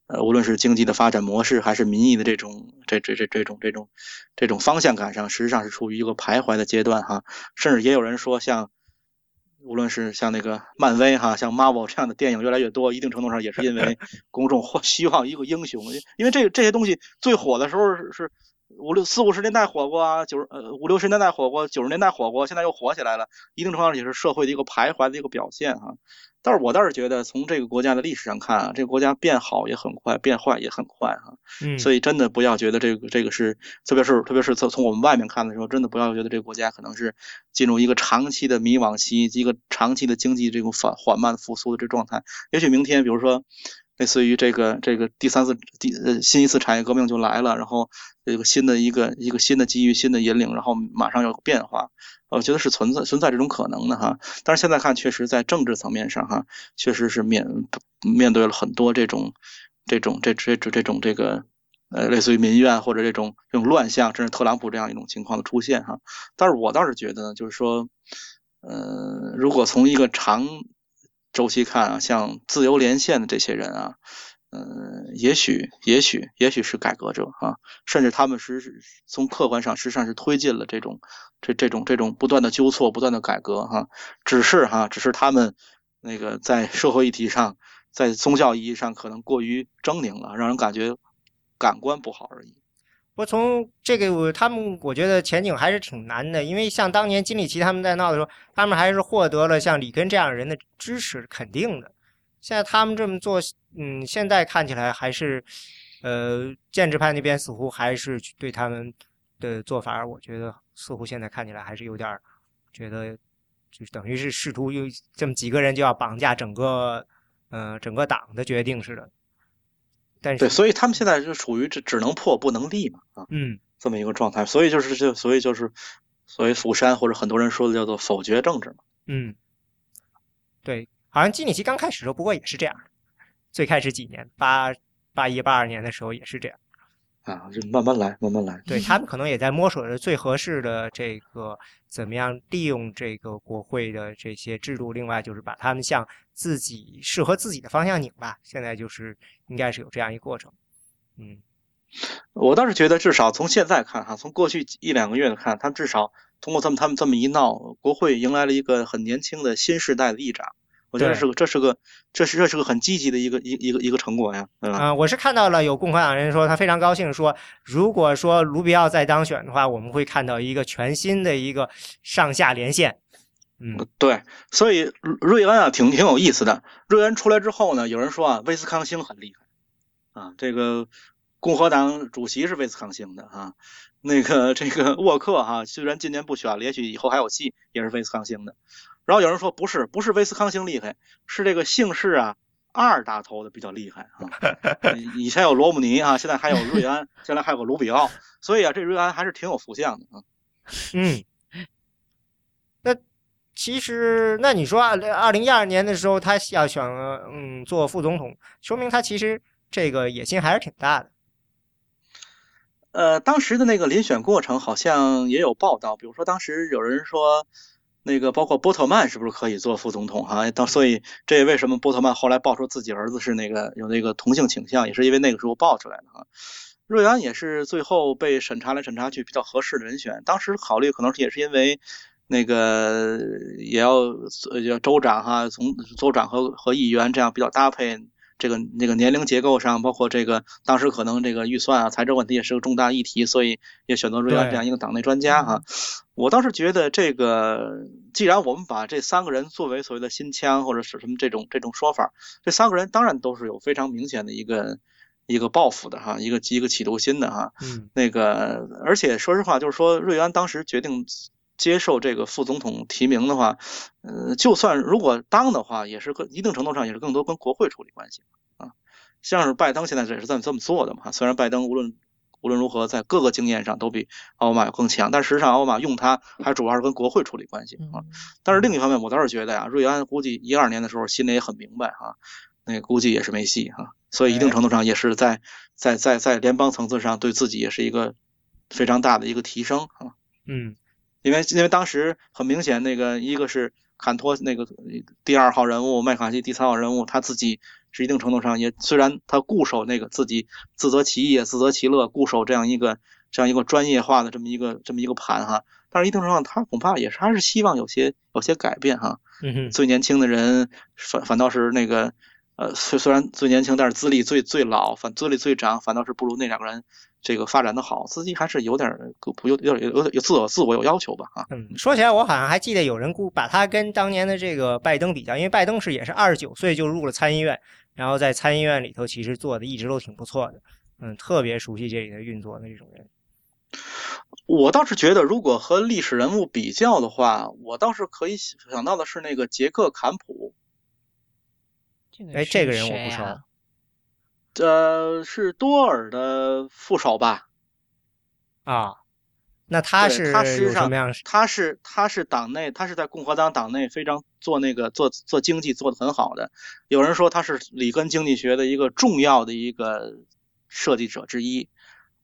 呃无论是经济的发展模式，还是民意的这种这这这这种这种这种方向感上，实际上是处于一个徘徊的阶段哈。甚至也有人说，像无论是像那个漫威哈，像 Marvel 这样的电影越来越多，一定程度上也是因为 公众或希望一个英雄，因为这这些东西最火的时候是。五六四五十年代火过啊，九十呃五六十年代火过，九十年代火过，现在又火起来了，一定程度上也是社会的一个徘徊的一个表现哈。但是我倒是觉得，从这个国家的历史上看啊，这个国家变好也很快，变坏也很快啊。嗯。所以真的不要觉得这个这个是，特别是特别是从从我们外面看的时候，真的不要觉得这个国家可能是进入一个长期的迷惘期，一个长期的经济这种缓缓慢复苏的这状态。也许明天，比如说。类似于这个这个第三次第呃新一次产业革命就来了，然后这个新的一个一个新的机遇、新的引领，然后马上有变化，我觉得是存在存在这种可能的哈。但是现在看，确实在政治层面上哈，确实是面面对了很多这种这种这这这这种这个呃类似于民怨或者这种这种乱象，甚至特朗普这样一种情况的出现哈。但是我倒是觉得呢，就是说，呃，如果从一个长周期看啊，像自由连线的这些人啊，嗯，也许，也许，也许是改革者啊，甚至他们是从客观上实际上是推进了这种这这种这种不断的纠错、不断的改革哈。只是哈，只是他们那个在社会议题上，在宗教意义上可能过于狰狞了，让人感觉感官不好而已。我从这个我他们，我觉得前景还是挺难的，因为像当年金里奇他们在闹的时候，他们还是获得了像里根这样人的支持肯定的。现在他们这么做，嗯，现在看起来还是，呃，建制派那边似乎还是对他们的做法，我觉得似乎现在看起来还是有点觉得，就等于是试图用这么几个人就要绑架整个，呃，整个党的决定似的。对，所以他们现在就处于这只能破不能立嘛，啊，嗯，这么一个状态，所以就是就所以就是所谓釜山或者很多人说的叫做否决政治嘛，嗯，对，好像基里奇刚开始的时候不过也是这样，最开始几年八八一八二年的时候也是这样。啊，就慢慢来，慢慢来。对他们可能也在摸索着最合适的这个怎么样利用这个国会的这些制度，另外就是把他们向自己适合自己的方向拧吧。现在就是应该是有这样一个过程。嗯，我倒是觉得，至少从现在看哈，从过去一两个月的看，他至少通过他们他们这么一闹，国会迎来了一个很年轻的新时代的议长。我觉得是个，这是个，这是这是个很积极的一个一一个一个成果呀，对吧？啊，我是看到了有共和党人说他非常高兴，说如果说卢比奥再当选的话，我们会看到一个全新的一个上下连线。嗯，对，所以瑞恩啊，挺挺有意思的。瑞恩出来之后呢，有人说啊，威斯康星很厉害啊，这个共和党主席是威斯康星的啊，那个这个沃克哈，虽然今年不选了，也许以后还有戏，也是威斯康星的。然后有人说不是，不是威斯康星厉害，是这个姓氏啊二打头的比较厉害啊。以前有罗姆尼啊，现在还有瑞安，将来还有个卢比奥，所以啊，这瑞安还是挺有福相的啊。嗯，那其实那你说二二零一二年的时候他要选嗯做副总统，说明他其实这个野心还是挺大的。呃，当时的那个遴选过程好像也有报道，比如说当时有人说。那个包括波特曼是不是可以做副总统哈？当所以这为什么波特曼后来爆出自己儿子是那个有那个同性倾向，也是因为那个时候爆出来的哈。瑞安也是最后被审查来审查去比较合适的人选，当时考虑可能也是因为那个也要要州长哈，从州长和和议员这样比较搭配。这个那个年龄结构上，包括这个当时可能这个预算啊、财政问题也是个重大议题，所以也选择瑞安这样一个党内专家哈。我倒是觉得这个，既然我们把这三个人作为所谓的新枪或者是什么这种这种说法，这三个人当然都是有非常明显的一个一个报复的哈，一个一个企图心的哈。嗯。那个，而且说实话，就是说瑞安当时决定接受这个副总统提名的话，呃，就算如果当的话，也是更一定程度上也是更多跟国会处理关系啊。像是拜登现在也是这么这么做的嘛。虽然拜登无论无论如何在各个经验上都比奥巴马要更强，但实际上奥巴马用他还主要是跟国会处理关系啊。但是另一方面，我倒是觉得呀，瑞安估计一二年的时候心里也很明白哈，那估计也是没戏哈。所以一定程度上也是在在在在联邦层次上对自己也是一个非常大的一个提升啊。嗯。因为因为当时很明显，那个一个是坎托那个第二号人物，麦卡锡第三号人物，他自己是一定程度上也虽然他固守那个自己自得其意自得其乐，固守这样一个这样一个专业化的这么一个这么一个盘哈，但是一定程度上他恐怕也是还是希望有些有些改变哈。嗯哼。最年轻的人反反倒是那个呃虽虽然最年轻，但是资历最最老，反资历最长，反倒是不如那两个人。这个发展的好，自己还是有点有有点有有自我自我有要求吧啊。嗯，说起来，我好像还记得有人估把他跟当年的这个拜登比较，因为拜登是也是二十九岁就入了参议院，然后在参议院里头其实做的一直都挺不错的，嗯，特别熟悉这里的运作的这种人。我倒是觉得，如果和历史人物比较的话，我倒是可以想到的是那个杰克坎普。哎，这个人我不熟。呃，是多尔的副手吧？啊，那他是他实际上？他是他是党内，他是在共和党党内非常做那个做做经济做的很好的。有人说他是里根经济学的一个重要的一个设计者之一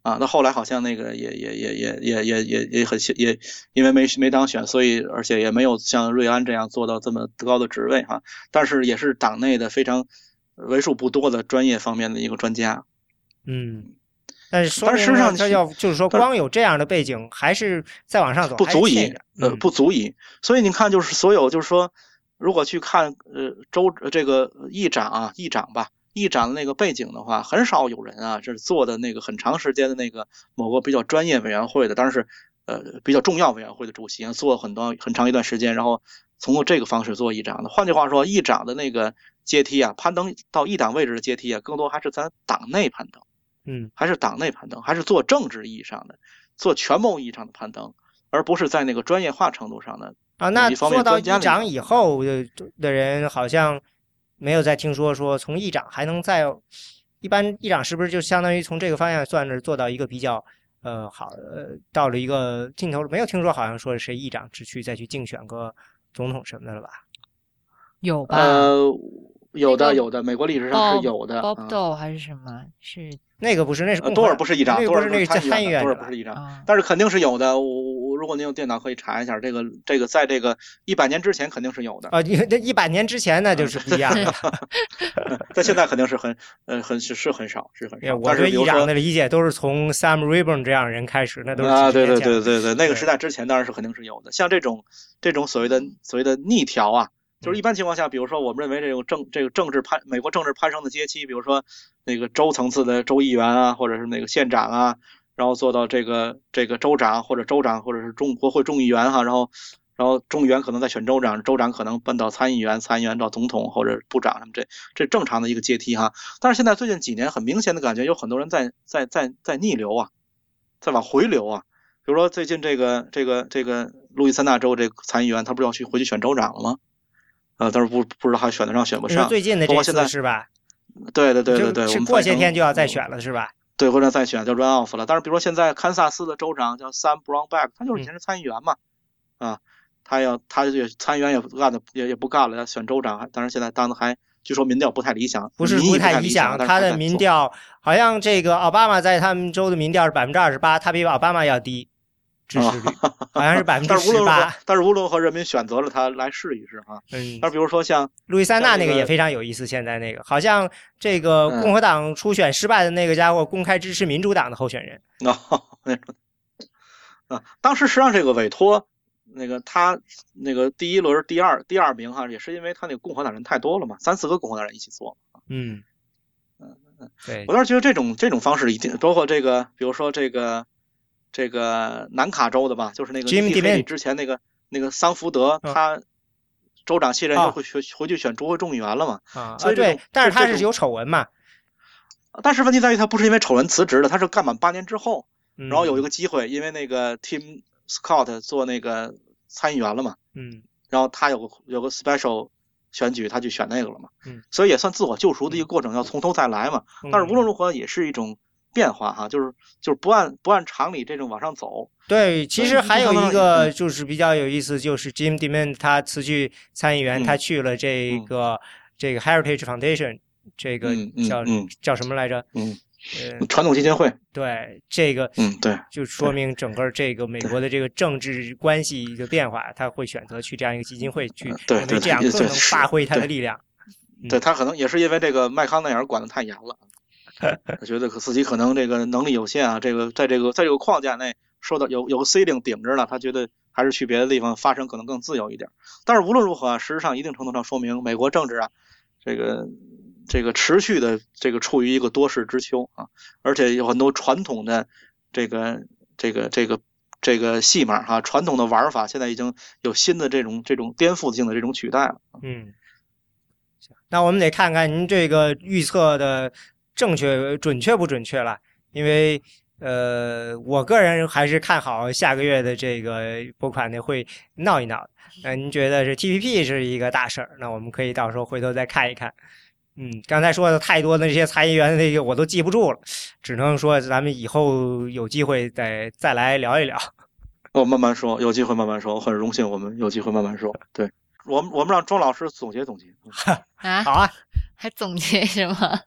啊。那后来好像那个也也也也也也也也很也因为没没当选，所以而且也没有像瑞安这样做到这么高的职位哈。但是也是党内的非常。为数不多的专业方面的一个专家，嗯，但是但实际上他要就是说，光有这样的背景，还是再往上走不足以，呃，不足以。所以你看，就是所有就是说，如果去看呃州这个议长啊，议长吧，议长的那个背景的话，很少有人啊，这是做的那个很长时间的那个某个比较专业委员会的，当然是呃比较重要委员会的主席，做很多很长一段时间，然后通过这个方式做议长的。换句话说，议长的那个。阶梯啊，攀登到一长位置的阶梯啊，更多还是在党内攀登，嗯，还是党内攀登，还是做政治意义上的、做权谋意义上的攀登，而不是在那个专业化程度上的啊。那做到议长以后的的人，好像没有再听说说从议长还能再，一般议长是不是就相当于从这个方向算是做到一个比较呃好呃到了一个尽头？没有听说好像说谁议长只去再去竞选个总统什么的了吧？有吧？呃。有的有的，美国历史上是有的。Bob Dole 还是什么？是那个不是？那是多尔不是议长，多尔不是那个参议员，多尔不是议长。但是肯定是有的。我我如果您有电脑可以查一下，这个这个在这个一百年之前肯定是有的。啊，这一百年之前那就是不一样的。在现在肯定是很呃很是是很少是很少。我对议长的理解都是从 Sam Rayburn 这样人开始，那都是啊对对对对对，那个时代之前当然是肯定是有的。像这种这种所谓的所谓的逆调啊。就是一般情况下，比如说我们认为这种政这个政治攀美国政治攀升的阶梯，比如说那个州层次的州议员啊，或者是那个县长啊，然后做到这个这个州长或者州长或者是众国会众议员哈，然后然后众议员可能在选州长，州长可能奔到参议员，参议员到总统或者部长什么这这正常的一个阶梯哈。但是现在最近几年很明显的感觉，有很多人在在在在逆流啊，在往回流啊。比如说最近这个这个这个路易斯安那州这个参议员，他不是要去回去选州长了吗？呃，但是不不知道还选得上选不上。最近的这次是吧？对对对对对，是过些天就要再选了是吧？对，或者再选叫 run off 了。但是比如说现在堪萨斯的州长叫 Sam Brownback，他就是以前是参议员嘛，啊，他要他也参议员也干的也也不干了，要选州长，但是现在当的还据说民调不太理想，不是不太理想，他的民调好像这个奥巴马在他们州的民调是百分之二十八，他比奥巴马要低。支持率好像是百分之十八，但是无论如何，人民选择了他来试一试哈。嗯，那比如说像路易斯安那那个也非常有意思。现在那个好像这个共和党初选失败的那个家伙公开支持民主党的候选人。哦，啊，当时实际上这个委托那个他那个第一轮第二第二名哈，也是因为他那个共和党人太多了嘛，三四个共和党人一起做。嗯嗯嗯，对我倒是觉得这种这种方式一定包括这个，比如说这个。这个南卡州的吧，就是那个之前那个那个桑福德，他州长卸任就会回回去选州会众议员了嘛。啊，所以对，但是他是有丑闻嘛。但是问题在于他不是因为丑闻辞职的，他是干满八年之后，然后有一个机会，因为那个 Tim Scott 做那个参议员了嘛，嗯然后他有个有个 special 选举，他去选那个了嘛，嗯，所以也算自我救赎的一个过程，要从头再来嘛。嗯但是无论如何也是一种变化哈，就是就是不按不按常理这种往上走。对，其实还有一嗯个就是比较有意思，就是 Jim Dimon 他辞去参议员，嗯他去了这嗯个这个 Heritage Foundation，这个叫嗯叫什么来着？嗯，呃，传统基金会，对，这个嗯对，就说明整个这个美国的这个政治关系一个变化，他会选择去这样一个基金会去，对对这样对更能发挥他的力量。对他可能也是因为这个麦康奈尔管的太严了，他觉得可自己可能这个能力有限啊，这个在这个在这个框架内受到有有个 C 令顶着呢，他觉得还是去别的地方发声可能更自由一点。但是无论如何啊，事实上一定程度上说明美国政治啊，这个这个持续的这个处于一个多事之秋啊，而且有很多传统的这个这个这个。这个戏码哈、传统的玩法现在已经有新的这种这种颠覆性的这种取代了。嗯，行，那我们得看看您这个预测的正确准确不准确了，因为呃，我个人还是看好下个月的这个拨款呢会闹一闹。那您觉得是 TPP 是一个大事儿？那我们可以到时候回头再看一看。嗯，刚才说的太多的这些参议员那个我都记不住了，只能说咱们以后有机会再再来聊一聊。我慢慢说，有机会慢慢说。我很荣幸，我们有机会慢慢说。对我们，我们让庄老师总结总结。啊，好啊，还总结什么？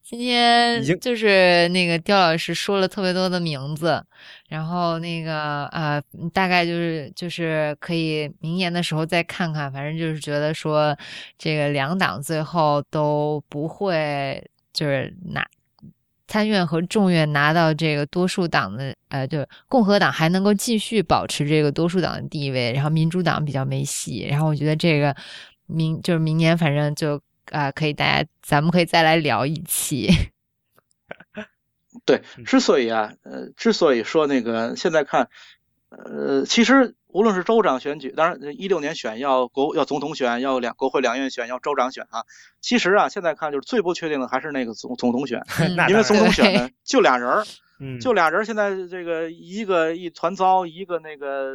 今天就是那个刁老师说了特别多的名字，然后那个呃，大概就是就是可以明年的时候再看看，反正就是觉得说这个两党最后都不会就是拿参院和众院拿到这个多数党的呃，就共和党还能够继续保持这个多数党的地位，然后民主党比较没戏，然后我觉得这个明就是明年反正就。啊、可以，大家咱们可以再来聊一期。对，嗯之所以啊，呃，之所以说那个现在看，呃，其实无论是州长选举，当然一六年选要国要总统选，要两国会两院选，要州长选啊。其实啊，现在看就是最不确定的还是那个总总统选，因为总统选对呢就俩人儿，嗯，就俩人儿现在这个一个一团糟，一个那个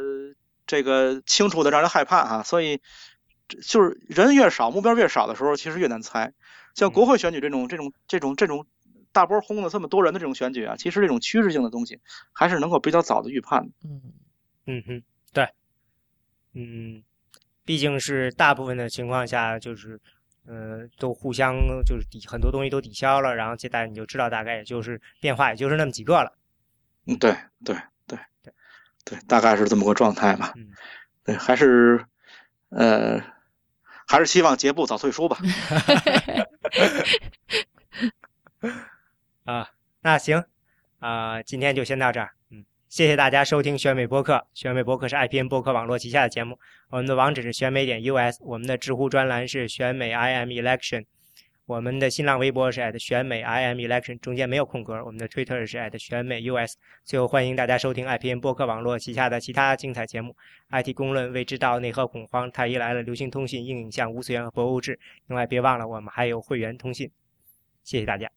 这个清楚的让人害怕啊、所以就是人越少，目标越少的时候，其实越难猜。像国会选举这种这种这种这种大波轰的这么多人的这种选举啊，其实这种趋势性的东西还是能够比较早的预判的。嗯嗯哼，对，嗯，毕竟是大部分的情况下，就是，呃，都互相就是抵很多东西都抵消了，然后接下来你就知道大概也就是变化也就是那么几个了。嗯，对对对对对，大概是这么个状态吧。嗯，对，还是呃，还是希望杰布早退出吧。啊，那行，啊、今天就先到这儿。嗯，谢谢大家收听选美播客。选美播客是 IPN 播客网络旗下的节目。我们的网址是选美点 US，我们的知乎专栏是选美 IM Election，我们的新浪微博是 at 选美 IM Election，中间没有空格。我们的 Twitter 是 at 选美 US。最后，欢迎大家收听 IPN 播客网络旗下的其他精彩节目：IT 公论、未知道、内核恐慌、太医来了、流行通信、硬影像、无次元和博物志。另外，别忘了我们还有会员通信。谢谢大家。